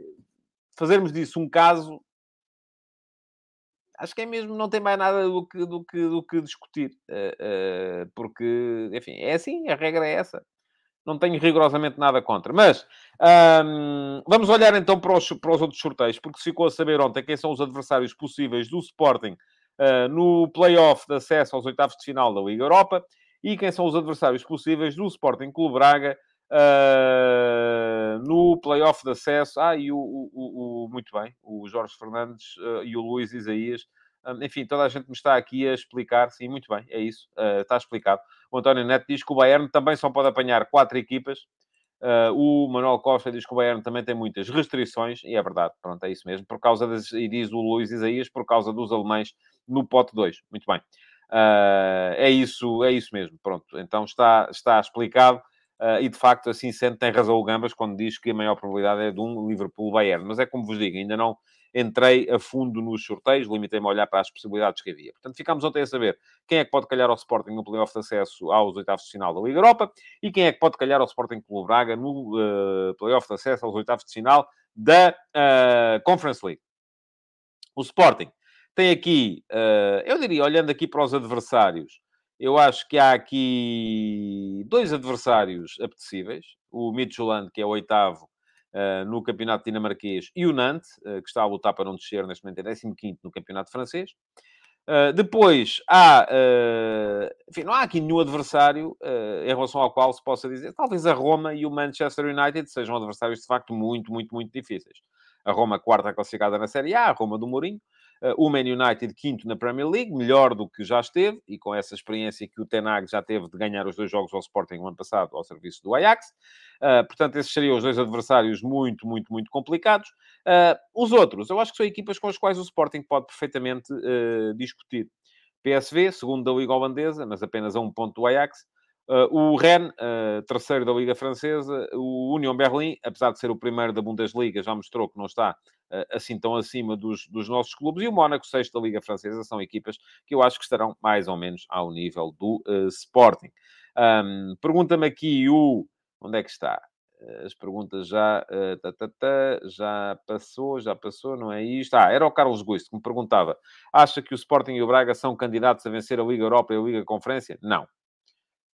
fazermos disso um caso acho que é mesmo, não tem mais nada do que, do que, do que discutir. Uh, uh, porque, enfim, é assim, a regra é essa. Não tenho rigorosamente nada contra. Mas um, vamos olhar então para os, para os outros sorteios, porque se ficou a saber ontem quem são os adversários possíveis do Sporting uh, no play-off de acesso aos oitavos de final da Liga Europa e quem são os adversários possíveis do Sporting Clube Braga Uh, no playoff de acesso, ah, e o, o, o, muito bem, o Jorge Fernandes uh, e o Luís Isaías, um, enfim, toda a gente me está aqui a explicar, sim, muito bem, é isso, uh, está explicado. O António Neto diz que o Bayern também só pode apanhar quatro equipas, o Manuel Costa diz que o Bayern também tem muitas restrições, e é verdade, pronto, é isso mesmo, por causa das, e diz o Luís Isaías, por causa dos alemães no pote 2, muito bem. é isso, é isso mesmo, pronto, então está, está explicado. Uh, e de facto, assim sendo, tem razão o Gambas quando diz que a maior probabilidade é de um Liverpool-Bayern. Mas é como vos digo, ainda não entrei a fundo nos sorteios, limitei-me a olhar para as possibilidades que havia. Portanto, ficámos ontem a saber quem é que pode calhar ao Sporting no playoff de acesso aos oitavos de final da Liga Europa e quem é que pode calhar ao Sporting Clube Braga no uh, playoff de acesso aos oitavos de final da uh, Conference League. O Sporting tem aqui, eu diria, olhando aqui para os adversários, eu acho que há aqui dois adversários apetecíveis. O Midtjylland, que é o oitavo uh, no campeonato dinamarquês, e o Nantes, uh, que está a lutar para não descer, neste momento é 15 no campeonato francês. Uh, depois há, enfim, não há aqui nenhum adversário em relação ao qual se possa dizer, talvez a Roma e o Manchester United sejam adversários de facto muito, muito, muito difíceis. A Roma, quarta classificada na Série A, a Roma do Mourinho, o Man United, quinto na Premier League, melhor do que já esteve, e com essa experiência que o Tenag já teve de ganhar os dois jogos ao Sporting no ano passado, ao serviço do Ajax. Uh, portanto, esses seriam os dois adversários muito, muito, muito complicados. Uh, os outros, eu acho que são equipas com as quais o Sporting pode perfeitamente discutir. PSV, segundo da Liga Holandesa, mas apenas a um ponto do Ajax. Uh, o Rennes, uh, terceiro da Liga Francesa, o Union Berlim, apesar de ser o primeiro da Bundesliga, já mostrou que não está uh, assim tão acima dos, dos nossos clubes, e o Mónaco, sexto da Liga Francesa, são equipas que eu acho que estarão mais ou menos ao nível do Sporting. Um, Pergunta-me aqui o... Onde é que está? As perguntas já, tá, tá, tá, já passou, já passou, não é isto? Ah, era o Carlos Guisto que me perguntava: acha que o Sporting e o Braga são candidatos a vencer a Liga Europa e a Liga Conferência? Não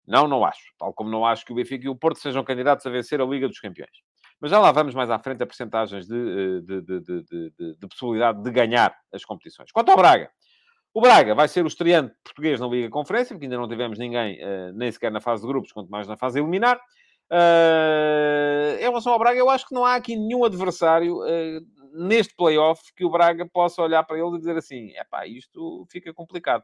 não, não acho. Tal como não acho que o Benfica e o Porto sejam candidatos a vencer a Liga dos Campeões. Mas já lá vamos mais à frente a percentagens de, de, de, de, possibilidade de ganhar as competições. Quanto ao Braga, o Braga vai ser o estreante português na Liga Conferência, porque ainda não tivemos ninguém, nem sequer na fase de grupos, quanto mais na fase eliminar. em relação ao Braga, eu acho que não há aqui nenhum adversário neste playoff que o Braga possa olhar para ele e dizer assim: é pá, isto fica complicado.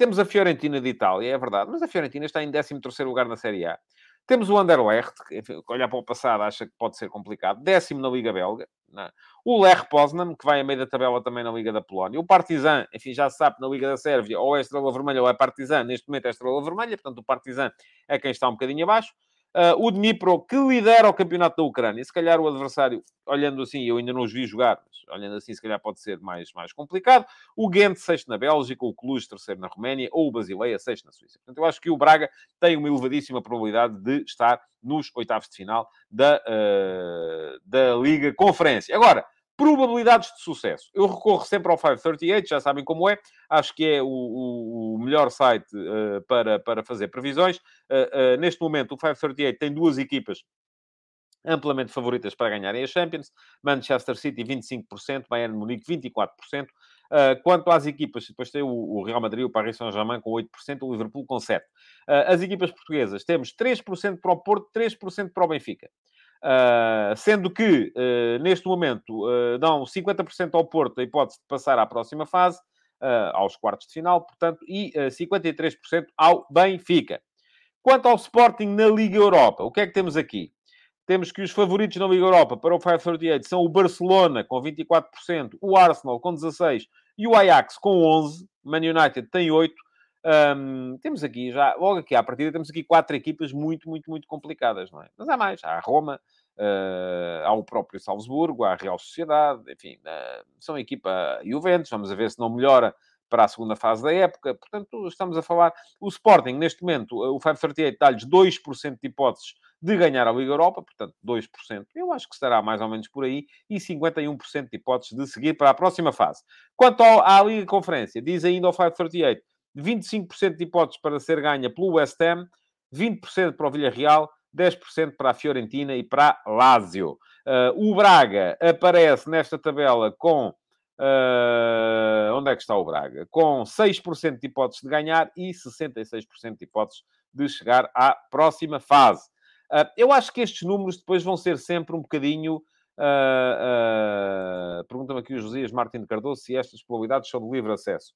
Temos a Fiorentina de Itália, é verdade, mas a Fiorentina está em 13º lugar na Série A. Temos o Anderlecht, que olhar para o passado acha que pode ser complicado. Décimo na Liga Belga. É? O Lech Poznan, que vai a meio da tabela também na Liga da Polónia. O Partizan, enfim, já se sabe, na Liga da Sérvia, ou é Estrela Vermelha ou é Partizan. Neste momento é Estrela Vermelha, portanto o Partizan é quem está um bocadinho abaixo. Uh, o Dnipro, que lidera o campeonato da Ucrânia. Se calhar o adversário, olhando assim, eu ainda não os vi jogar, mas olhando assim, se calhar pode ser mais, mais complicado. O Ghent, sexto na Bélgica, o Cluj, terceiro na Roménia, ou o Basileia, sexto na Suíça. Portanto, eu acho que o Braga tem uma elevadíssima probabilidade de estar nos oitavos de final da, uh, da Liga Conferência. Agora, Probabilidades de sucesso. Eu recorro sempre ao 538, já sabem como é. Acho que é o, o, melhor site uh, para, para fazer previsões. Uh, uh, neste momento, o 538 tem duas equipas amplamente favoritas para ganharem a Champions. Manchester City, 25%, Bayern Munique, 24%. Uh, quanto às equipas, depois tem o, o Real Madrid, o Paris Saint-Germain com 8%, o Liverpool com 7%. Uh, as equipas portuguesas, temos 3% para o Porto, 3% para o Benfica. Uh, sendo que, uh, neste momento, uh, dão 50% ao Porto a hipótese de passar à próxima fase, aos quartos de final, portanto, e 53% ao Benfica. Quanto ao Sporting na Liga Europa, o que é que temos aqui? Temos que os favoritos na Liga Europa para o 538 são o Barcelona, com 24%, o Arsenal, com 16%, e o Ajax, com 11%. Man United tem 8%. Um, temos aqui já, logo aqui à partida, temos aqui quatro equipas muito, muito, muito complicadas, não é? Mas há mais. Há a Roma, uh, há o próprio Salzburgo, há a Real Sociedade, enfim, uh, são equipa Juventus. Vamos ver se não melhora para a segunda fase da época. Portanto, estamos a falar... O Sporting, neste momento, o 538 dá-lhes 2% de hipóteses de ganhar a Liga Europa, portanto, 2%. Eu acho que estará mais ou menos por aí, e 51% de hipóteses de seguir para a próxima fase. Quanto à Liga Conferência, diz ainda o 538, 25% de hipóteses para ser ganha pelo West Ham, 20% para o Villarreal, 10% para a Fiorentina e para Lazio. Uh, o Braga aparece nesta tabela com. Uh, onde é que está o Braga? Com 6% de hipóteses de ganhar e 66% de hipóteses de chegar à próxima fase. Uh, eu acho que estes números depois vão ser sempre um bocadinho. Uh, Pergunta-me aqui o Josias Martins de Cardoso se estas probabilidades são de livre acesso.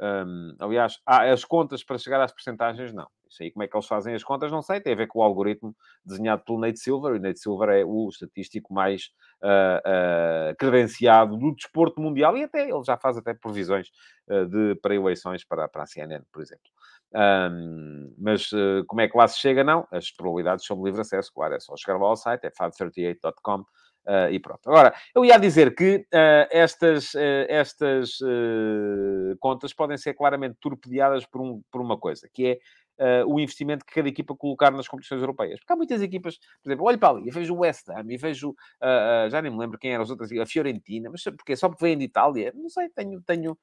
Um, aliás, as contas para chegar às percentagens, não. Isso aí, como é que eles fazem as contas, não sei. Tem a ver com o algoritmo desenhado pelo Nate Silver. E o Nate Silver é o estatístico mais uh, uh, credenciado do desporto mundial e até ele já faz até previsões uh, de, para eleições para, para a CNN, por exemplo. Um, mas como é que lá se chega? Não. As probabilidades são de livre acesso, claro. É só chegar lá ao site, é fab38.com Uh, e pronto. Agora, eu ia dizer que uh, estas, uh, estas contas podem ser claramente torpedeadas por, um, por uma coisa, que é o investimento que cada equipa colocar nas competições europeias. Porque há muitas equipas, por exemplo, olho para ali, eu vejo o West Ham, e vejo, já nem me lembro quem eram as outras, a Fiorentina, mas porque Só porque vêm de Itália? Não sei, tenho, tenho,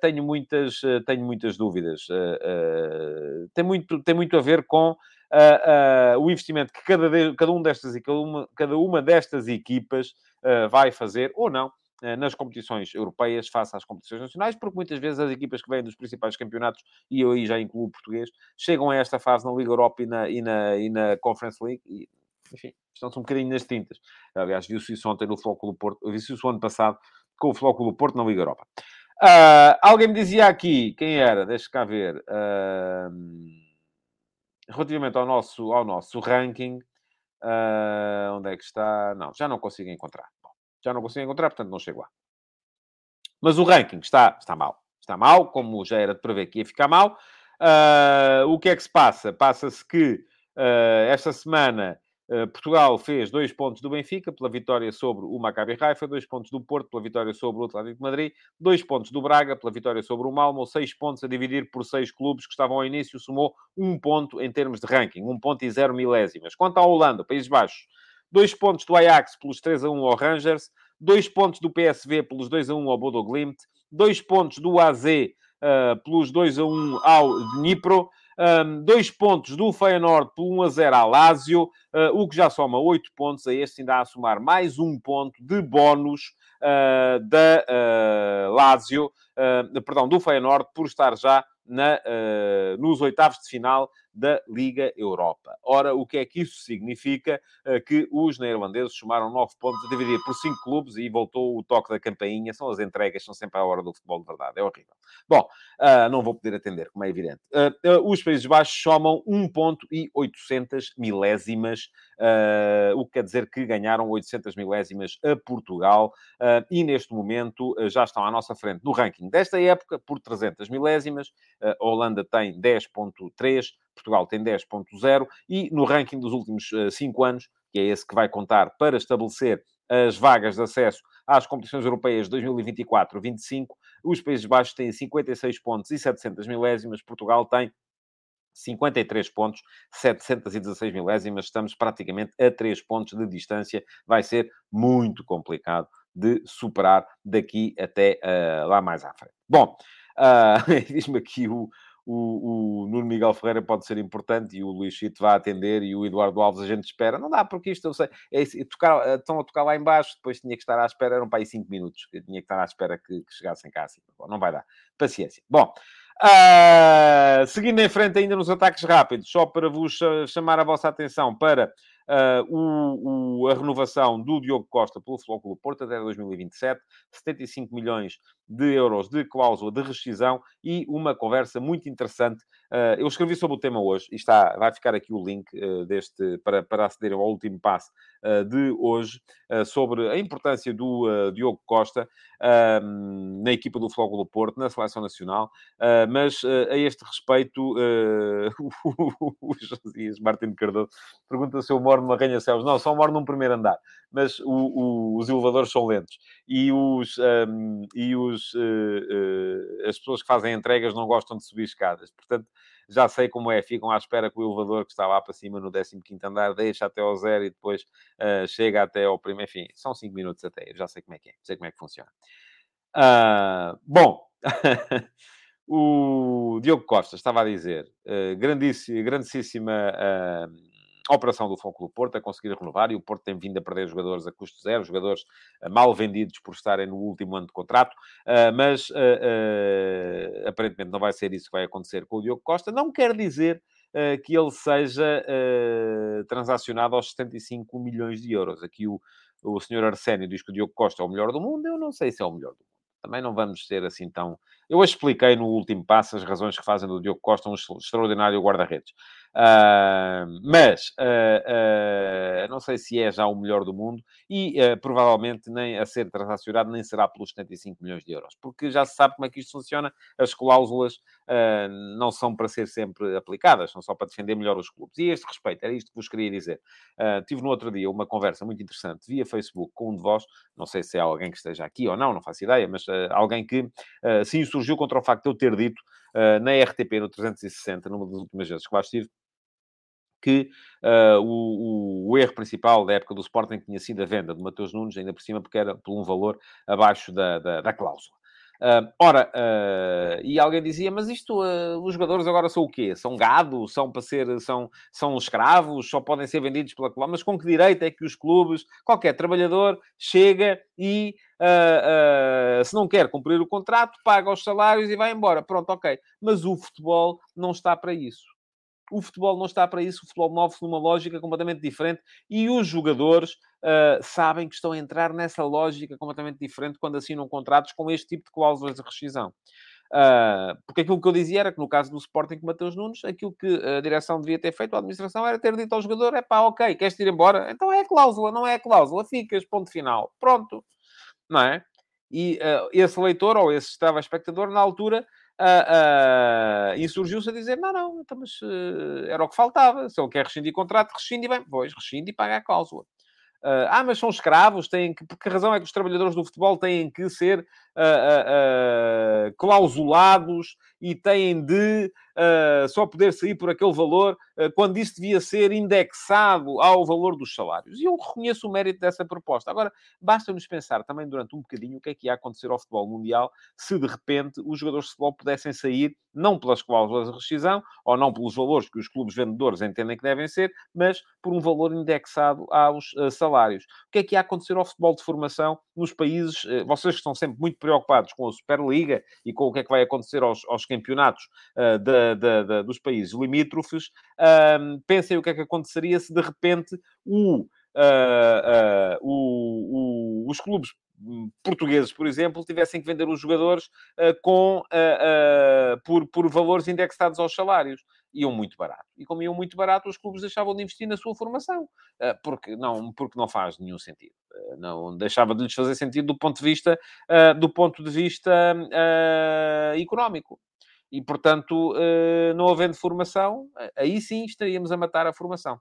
tenho, muitas, tenho muitas dúvidas. tem, muito, tem muito a ver com uh, uh, o investimento que cada, cada, um destas, cada, uma, cada uma destas equipas uh, vai fazer, ou não, nas competições europeias face às competições nacionais, porque muitas vezes as equipas que vêm dos principais campeonatos, e eu aí já incluo o português, chegam a esta fase na Liga Europa e na, e na, e na Conference League e, enfim, estão-se um bocadinho nas tintas. Aliás, viu-se isso ontem no Flóculo Porto, viu-se isso ano passado com o Flóculo Porto na Liga Europa. Uh, alguém me dizia aqui, quem era? Deixa cá ver. Uh relativamente ao nosso, ao nosso ranking, uh, onde é que está? Não, já não consigo encontrar. Já não consigo encontrar, portanto não chego lá. Mas o ranking está, está mal. Está mal, como já era de prever que ia ficar mal. Uh, o que é que se passa? Passa-se que uh, esta semana eh, Portugal fez dois pontos do Benfica pela vitória sobre o Maccabi Haifa, dois pontos do Porto pela vitória sobre o Atlético de Madrid, dois pontos do Braga pela vitória sobre o Malmo, seis pontos a dividir por seis clubes que estavam ao início, somou um ponto em termos de ranking, um ponto e zero milésimas. Quanto à Holanda, Países Baixos, dois pontos do Ajax pelos 3 a 1 ao Rangers, dois pontos do PSV pelos 2 a 1 ao Bodo Glimt, dois pontos do AZ uh, pelos 2 a 1 ao Dnipro, um, dois pontos do Feyenoord por 1 a 0 à Lazio, uh, o que já soma oito pontos. A este ainda a somar mais um ponto de bónus uh, da uh, Lazio, perdão, do Feyenoord, por estar já na, nos oitavos de final da Liga Europa. Ora, o que é que isso significa? Uh, que os neerlandeses somaram 9 pontos a dividir por 5 clubes e voltou o toque da campainha. São as entregas, são sempre à hora do futebol de verdade. É horrível. Bom, uh, não vou poder atender, como é evidente. Uh, os Países Baixos somam 1 ponto e 800 milésimas, o que quer dizer que ganharam 800 milésimas a Portugal e neste momento já estão à nossa frente no ranking desta época por 300 milésimas. a Holanda tem 10.3, Portugal tem 10.0 e no ranking dos últimos 5 uh, anos, que é esse que vai contar para estabelecer as vagas de acesso às competições europeias 2024-25, os Países Baixos têm 56 pontos e 700 milésimas, Portugal tem 53 pontos, 716 milésimas, estamos praticamente a 3 pontos de distância, vai ser muito complicado de superar daqui até uh, lá mais à frente. Bom, uh, diz-me aqui o, o, o Nuno Miguel Ferreira pode ser importante e o Luís Chito vai atender e o Eduardo Alves a gente espera. Não dá, porque isto eu sei. É, tocar, eh, estão a tocar lá embaixo, depois tinha que estar à espera, eram para aí 5 minutos, que tinha que estar à espera que, que chegassem cá assim. Bom, não vai dar. Paciência. Bom. Uh, seguindo em frente ainda nos ataques rápidos, só para vos chamar a vossa atenção para uh, o, o, a renovação do Diogo Costa pelo Flóculo Porto até 2027, 75 milhões de euros de cláusula de rescisão e uma conversa muito interessante Uh, eu escrevi sobre o tema hoje e está, vai ficar aqui o link uh, deste, para, para aceder ao último passo uh, de hoje, sobre a importância do Diogo Costa na equipa do Flóculo Porto, na Seleção Nacional, mas a este respeito, o Josias Martin Cardoso pergunta se eu moro numa Ranha-Céus. Não, só moro num primeiro andar, mas o, o, os elevadores são lentos e, os, um, e os, as pessoas que fazem entregas não gostam de subir escadas. Portanto, já sei como é, ficam à espera que o elevador que está lá para cima no 15 andar deixa até ao zero e depois uh, chega até ao primeiro. Enfim, são 5 minutos até, já sei como é que é, sei como é que funciona. Uh, bom, o Diogo Costa estava a dizer, uh, grandíssima, grandíssima uh, a operação do Foco do Porto a conseguir renovar e o Porto tem vindo a perder jogadores a custo zero, jogadores uh, mal vendidos por estarem no último ano de contrato, uh, mas uh, aparentemente não vai ser isso que vai acontecer com o Diogo Costa. Não quer dizer que ele seja transacionado aos 75 milhões de euros. Aqui o, o senhor Arsénio diz que o Diogo Costa é o melhor do mundo, eu não sei se é o melhor do mundo também não vamos ser assim tão. Eu expliquei no último passo as razões que fazem do Diogo Costa um extraordinário guarda-redes. Uh, mas uh, uh, não sei se é já o melhor do mundo e provavelmente nem a ser transacionado nem será pelos 75 milhões de euros, porque já se sabe como é que isto funciona. As cláusulas não são para ser sempre aplicadas, são só para defender melhor os clubes. E a este respeito, era isto que vos queria dizer. tive no outro dia uma conversa muito interessante via Facebook com um de vós, não sei se é alguém que esteja aqui ou não, não faço ideia, mas alguém que sim surgiu contra o facto de eu ter dito na RTP no 360, numa das últimas vezes que lá estive, que uh, o, o, erro principal da época do Sporting tinha sido a venda de Mateus Nunes, ainda por cima porque era por um valor abaixo da, da, da cláusula. Uh, ora, uh, e alguém dizia, mas isto, uh, os jogadores agora são o quê? São gado? São para ser, são, são escravos? Só podem ser vendidos pela cláusula? Mas com que direito é que os clubes, qualquer trabalhador, chega e, se não quer cumprir o contrato, paga os salários e vai embora? Pronto, ok. Mas o futebol não está para isso. O futebol não está para isso, o futebol move-se numa lógica completamente diferente e os jogadores uh, sabem que estão a entrar nessa lógica completamente diferente quando assinam contratos com este tipo de cláusulas de rescisão. Uh, porque aquilo que eu dizia era que no caso do Sporting com Mateus Nunes, aquilo que a direção devia ter feito, a administração, era ter dito ao jogador: é pá, ok, queres ir embora? Então é a cláusula, não é a cláusula, ficas, ponto final, pronto, não é? E uh, esse leitor ou esse estava espectador, na altura, Uh, uh, e surgiu-se a dizer: não, não, então, mas uh, era o que faltava. Se ele quer rescindir contrato, rescinde bem. Pois, rescinde e paga a cláusula. ah, mas são escravos, têm que. Por que razão é que os trabalhadores do futebol têm que ser clausulados e têm de uh, só poder sair por aquele valor, uh, quando isso devia ser indexado ao valor dos salários. E eu reconheço o mérito dessa proposta. Agora, basta-nos pensar também durante um bocadinho o que é que ia acontecer ao futebol mundial se de repente os jogadores de futebol pudessem sair, não pelas cláusulas de rescisão, ou não pelos valores que os clubes vendedores entendem que devem ser, mas por um valor indexado aos uh, salários. O que é que ia acontecer ao futebol de formação nos países, vocês que estão sempre muito preocupados com a Superliga e com o que é que vai acontecer aos, aos campeonatos uh, dos países limítrofes, pensem o que é que aconteceria se de repente o, uh, o, o, os clubes portugueses, por exemplo, tivessem que vender os jogadores com, por, por valores indexados aos salários. Iam muito barato. E como iam muito barato, os clubes deixavam de investir na sua formação. porque, não, porque não faz nenhum sentido. não deixava de lhes fazer sentido do ponto de vista, do ponto de vista económico. E, portanto, não havendo formação, aí sim estaríamos a matar a formação.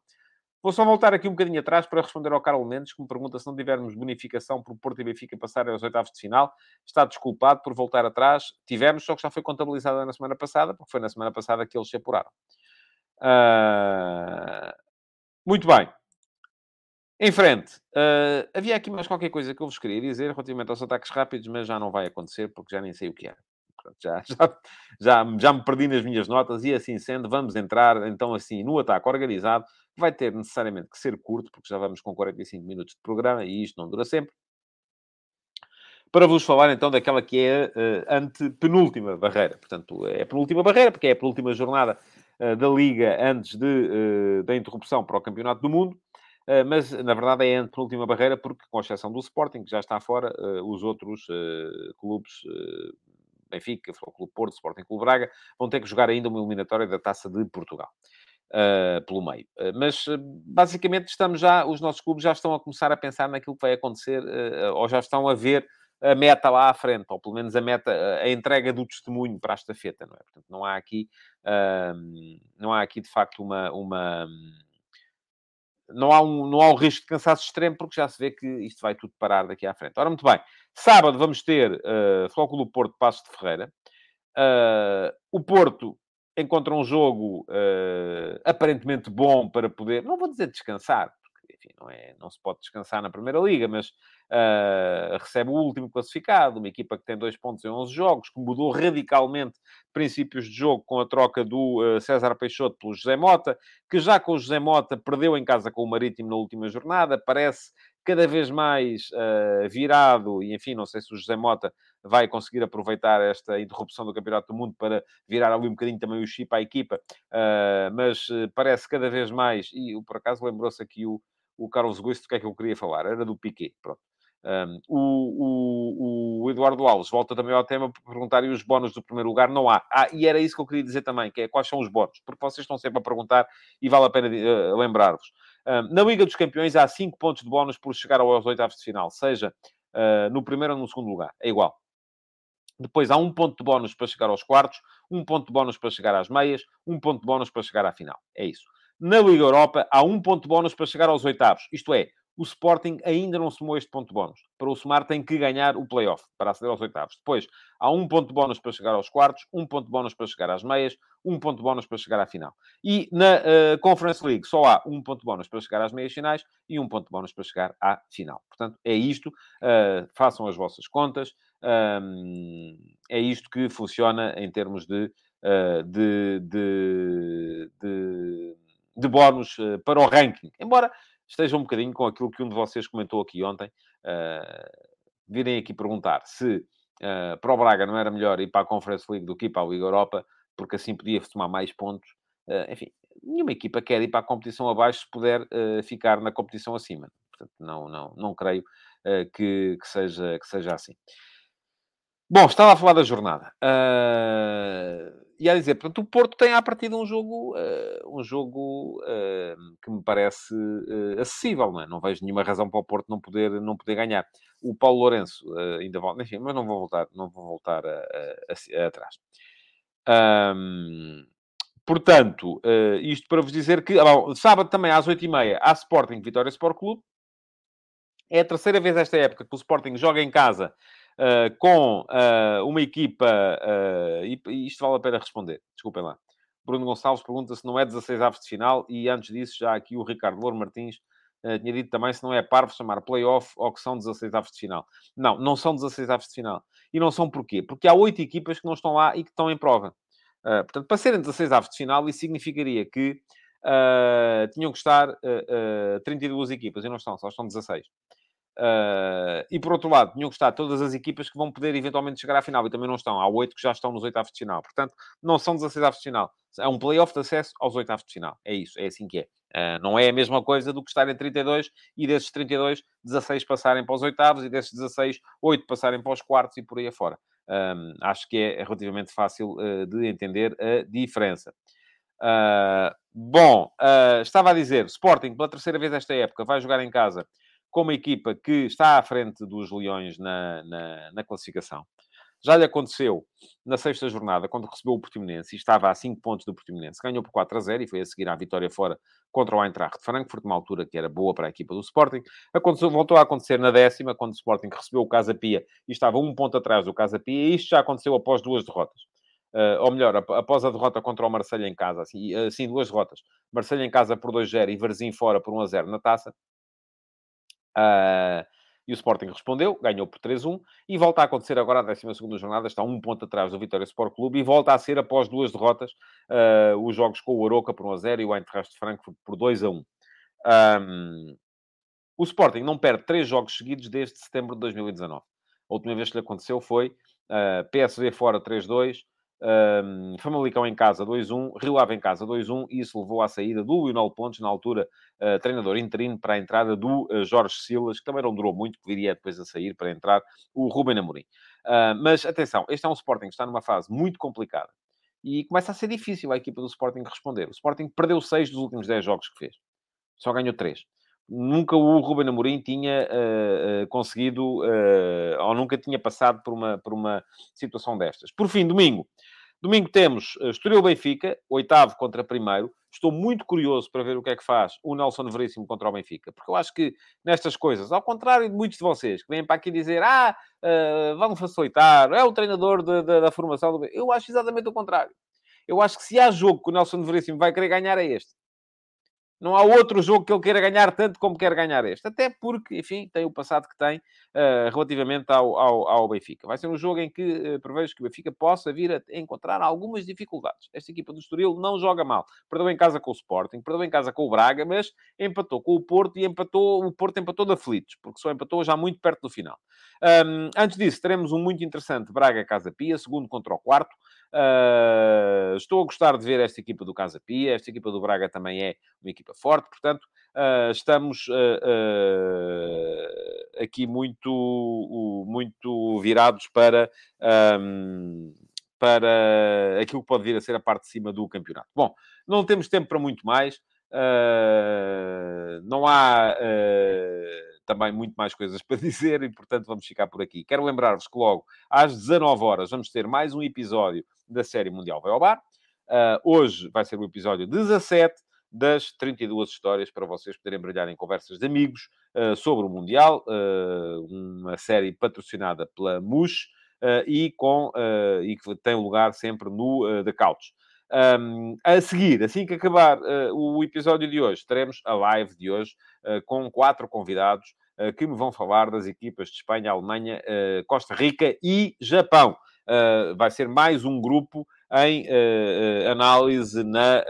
Vou só voltar aqui um bocadinho atrás para responder ao Carlos Mendes, que me pergunta se não tivermos bonificação por Porto e Benfica passarem aos oitavos de final. Está desculpado por voltar atrás. Tivemos, só que já foi contabilizada na semana passada, porque foi na semana passada que eles se apuraram. Uh... Muito bem. Em frente, uh, havia aqui mais qualquer coisa que eu vos queria dizer relativamente aos ataques rápidos, mas já não vai acontecer porque já nem sei o que é. Já, já, já, já me perdi nas minhas notas e assim sendo, vamos entrar então assim no ataque organizado vai ter necessariamente que ser curto, porque já vamos com 45 minutos de programa e isto não dura sempre. Para vos falar então daquela que é uh, antepenúltima barreira. Portanto, é a penúltima barreira, porque é a penúltima jornada uh, da Liga antes de, uh, da interrupção para o Campeonato do Mundo. Uh, mas, na verdade, é a penúltima barreira, porque, com exceção do Sporting, que já está fora, uh, os outros uh, clubes Benfica, Futebol Porto, Sporting Clube Braga, vão ter que jogar ainda uma eliminatória da Taça de Portugal. Uh, pelo meio. Uh, mas, uh, basicamente, estamos já, os nossos clubes já estão a começar a pensar naquilo que vai acontecer, ou já estão a ver a meta lá à frente, ou pelo menos a meta, a entrega do testemunho para a estafeta, não é? Portanto, não há aqui, não há aqui, de facto, uma... uma não há, um, não há um risco de cansaço extremo, porque já se vê que isto vai tudo parar daqui à frente. Ora, muito bem. Sábado vamos ter uh, Flóculo Porto, Passos de Ferreira. Uh, o Porto encontra um jogo uh, aparentemente bom para poder, não vou dizer descansar, enfim, não, é, não se pode descansar na Primeira Liga, mas uh, recebe o último classificado, uma equipa que tem dois pontos em 11 jogos, que mudou radicalmente princípios de jogo com a troca do uh, César Peixoto pelo José Mota, que já com o José Mota perdeu em casa com o Marítimo na última jornada, parece cada vez mais uh, virado, e enfim, não sei se o José Mota vai conseguir aproveitar esta interrupção do Campeonato do Mundo para virar ali um bocadinho também o chip à equipa, uh, mas parece cada vez mais, e por acaso lembrou-se aqui o, o Carlos Gusto do que é que eu queria falar, era do Piquet, pronto. Um, o, o, o, Eduardo Alves volta também ao tema para perguntar e os bónus do primeiro lugar não há. Ah, e era isso que eu queria dizer também, que é quais são os bónus, porque vocês estão sempre a perguntar e vale a pena uh, lembrar-vos. Um, na Liga dos Campeões há 5 pontos de bónus por chegar aos oitavos de final, seja uh, no primeiro ou no segundo lugar, é igual. Depois há um ponto de bónus para chegar aos quartos, um ponto de bónus para chegar às meias, um ponto de bónus para chegar à final. É isso. Na Liga Europa há um ponto bónus para chegar aos oitavos. Isto é, o Sporting ainda não somou este ponto bónus. Para o somar, tem que ganhar o play-off para aceder aos oitavos. Depois, há um ponto bónus para chegar aos quartos, um ponto bónus para chegar às meias, um ponto bónus para chegar à final. E na uh, Conference League só há um ponto bónus para chegar às meias finais e um ponto bónus para chegar à final. Portanto, é isto. Uh, façam as vossas contas. Um, é isto que funciona em termos de, uh, de, de, de, de bónus para o ranking. Embora esteja um bocadinho com aquilo que um de vocês comentou aqui ontem. Uh, virem aqui perguntar se uh, para o Braga não era melhor ir para a Conference League do que ir para a Liga Europa, porque assim podia tomar mais pontos. Enfim, nenhuma equipa quer ir para a competição abaixo se puder ficar na competição acima. Portanto, não, não, não creio que, que, seja, que seja assim. Bom, estava a falar da jornada. Uh, e a dizer, portanto, o Porto tem à partida um jogo, uh, um jogo uh, que me parece acessível, não é? Não vejo nenhuma razão para o Porto não poder, não poder ganhar. O Paulo Lourenço ainda volta, enfim, mas não vou voltar, não vou voltar a, a, a, atrás. Um, portanto, isto para vos dizer que bom, sábado também às 8h30 há Sporting Vitória Sport Clube. É a terceira vez esta época que o Sporting joga em casa uh, com uh, uma equipa, uh, e, isto vale a pena responder, desculpem lá. Bruno Gonçalves pergunta se não é 16 aves de final, e antes disso, já aqui o Ricardo Louro Martins tinha dito também se não é parvo chamar playoff ou que são 16 aves de final. Não, não são 16 aves de final. E não são porquê? Porque há oito equipas que não estão lá e que estão em prova. portanto, para serem 16 aves de final, isso significaria que Uh, tinham que estar uh, uh, 32 equipas e não estão, só estão 16. Uh, e por outro lado, tinham que estar todas as equipas que vão poder eventualmente chegar à final e também não estão. Há oito que já estão nos oitavos de final. Portanto, não são 16 avos de final. É um playoff de acesso aos oitavos de final. É isso, é assim que é. Uh, não é a mesma coisa do que estar em 32 e desses 32, 16 passarem para os oitavos e desses 16, 8 passarem para os quartos e por aí afora. Um, acho que é relativamente fácil uh, de entender a diferença. bom, estava a dizer, Sporting, pela terceira vez esta época, vai jogar em casa com uma equipa que está à frente dos Leões na, na, na classificação. Já lhe aconteceu na sexta jornada, quando recebeu o Portimonense e estava a 5 pontos do Portimonense. Ganhou por 4 a 0 e foi a seguir à vitória fora contra o Eintracht de Frankfurt, uma altura que era boa para a equipa do Sporting. Aconteceu, voltou a acontecer na décima, quando o Sporting recebeu o Casa Pia e estava um ponto atrás do Casa Pia. E isto já aconteceu após duas derrotas. Uh, ou melhor, após a derrota contra o Marseille em casa. Assim, assim duas derrotas. Marseille em casa por 2-0 e Varzim fora por 1-0 na taça. Uh, e o Sporting respondeu, ganhou por 3-1 e volta a acontecer agora a 12 jornada, está um ponto atrás do Vitória Sport Clube e volta a ser, após duas derrotas, uh, os jogos com o Aroca por 1-0 e o Eintracht de Frankfurt por 2-1. Um, o Sporting não perde três jogos seguidos desde setembro de 2019. A última vez que lhe aconteceu foi uh, PSV fora 3-2, Um, Famalicão em casa 2-1, Rio Ave em casa 2-1, e isso levou à saída do Lionel Pontes, na altura uh, treinador interino, para a entrada do uh, Jorge Silas, que também não durou muito, que viria depois a sair para entrar o Ruben Amorim. Uh, mas atenção, este é um Sporting que está numa fase muito complicada e começa a ser difícil a equipa do Sporting responder. O Sporting perdeu 6 dos últimos 10 jogos que fez, só ganhou 3 nunca o Ruben Amorim tinha uh, uh, conseguido, uh, ou nunca tinha passado por uma, por uma situação destas. Por fim, domingo. Domingo temos Estoril Benfica, oitavo contra primeiro. Estou muito curioso para ver o que é que faz o Nelson Veríssimo contra o Benfica, porque eu acho que nestas coisas, ao contrário de muitos de vocês que vêm para aqui dizer ah, vamos facilitar, é o treinador de, de, da formação do Benfica, eu acho exatamente o contrário. Eu acho que se há jogo que o Nelson Veríssimo vai querer ganhar é este. Não há outro jogo que ele queira ganhar tanto como quer ganhar este. Até porque, enfim, tem o passado que tem uh, relativamente ao, ao, ao, Benfica. Vai ser um jogo em que uh, prevejo que o Benfica possa vir a encontrar algumas dificuldades. Esta equipa do Estoril não joga mal. Perdeu em casa com o Sporting, perdeu em casa com o Braga, mas empatou com o Porto e empatou, o Porto empatou de aflitos, porque só empatou já muito perto do final. Um, antes disso, teremos um muito interessante Braga-Casa Pia, segundo contra o quarto. Uh, estou a gostar de ver esta equipa do Casa Pia. Esta equipa do Braga também é uma equipa forte, portanto, uh, estamos uh, aqui muito, muito virados para, um, para aquilo que pode vir a ser a parte de cima do campeonato. Bom, não temos tempo para muito mais. não há também muito mais coisas para dizer e, portanto, vamos ficar por aqui. Quero lembrar-vos que logo às 19 horas vamos ter mais um episódio da série Mundial Vai ao Bar. Uh, hoje vai ser o episódio 17 das 32 histórias para vocês poderem brilhar em conversas de amigos uh, sobre o Mundial, uh, uma série patrocinada pela MUS e, com, e que tem lugar sempre no The Couch. Um, a seguir, assim que acabar uh, o episódio de hoje, teremos a live de hoje uh, com quatro convidados uh, que me vão falar das equipas de Espanha, Alemanha, Costa Rica e Japão. vai ser mais um grupo em análise na,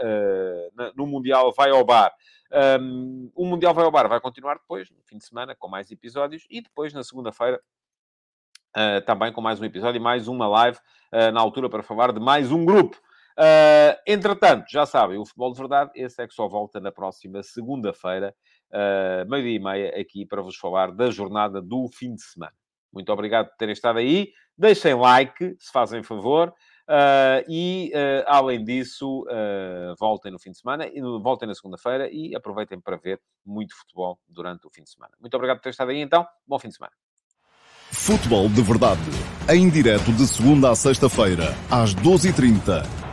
na, no Mundial Vai ao Bar. Um, o Mundial Vai ao Bar vai continuar depois, no fim de semana, com mais episódios e depois, na segunda-feira, também com mais um episódio e mais uma live na altura para falar de mais um grupo. Uh, entretanto, já sabem, o futebol de verdade, esse é que só volta na próxima segunda-feira, uh, meio-dia e meia, aqui para vos falar da jornada do fim de semana. Muito obrigado por terem estado aí. Deixem like, se fazem favor. Uh, e, uh, além disso, uh, voltem no fim de semana, e voltem na segunda-feira e aproveitem para ver muito futebol durante o fim de semana. Muito obrigado por terem estado aí, então. Bom fim de semana. Futebol de Verdade, em direto de segunda a sexta-feira, às 12h30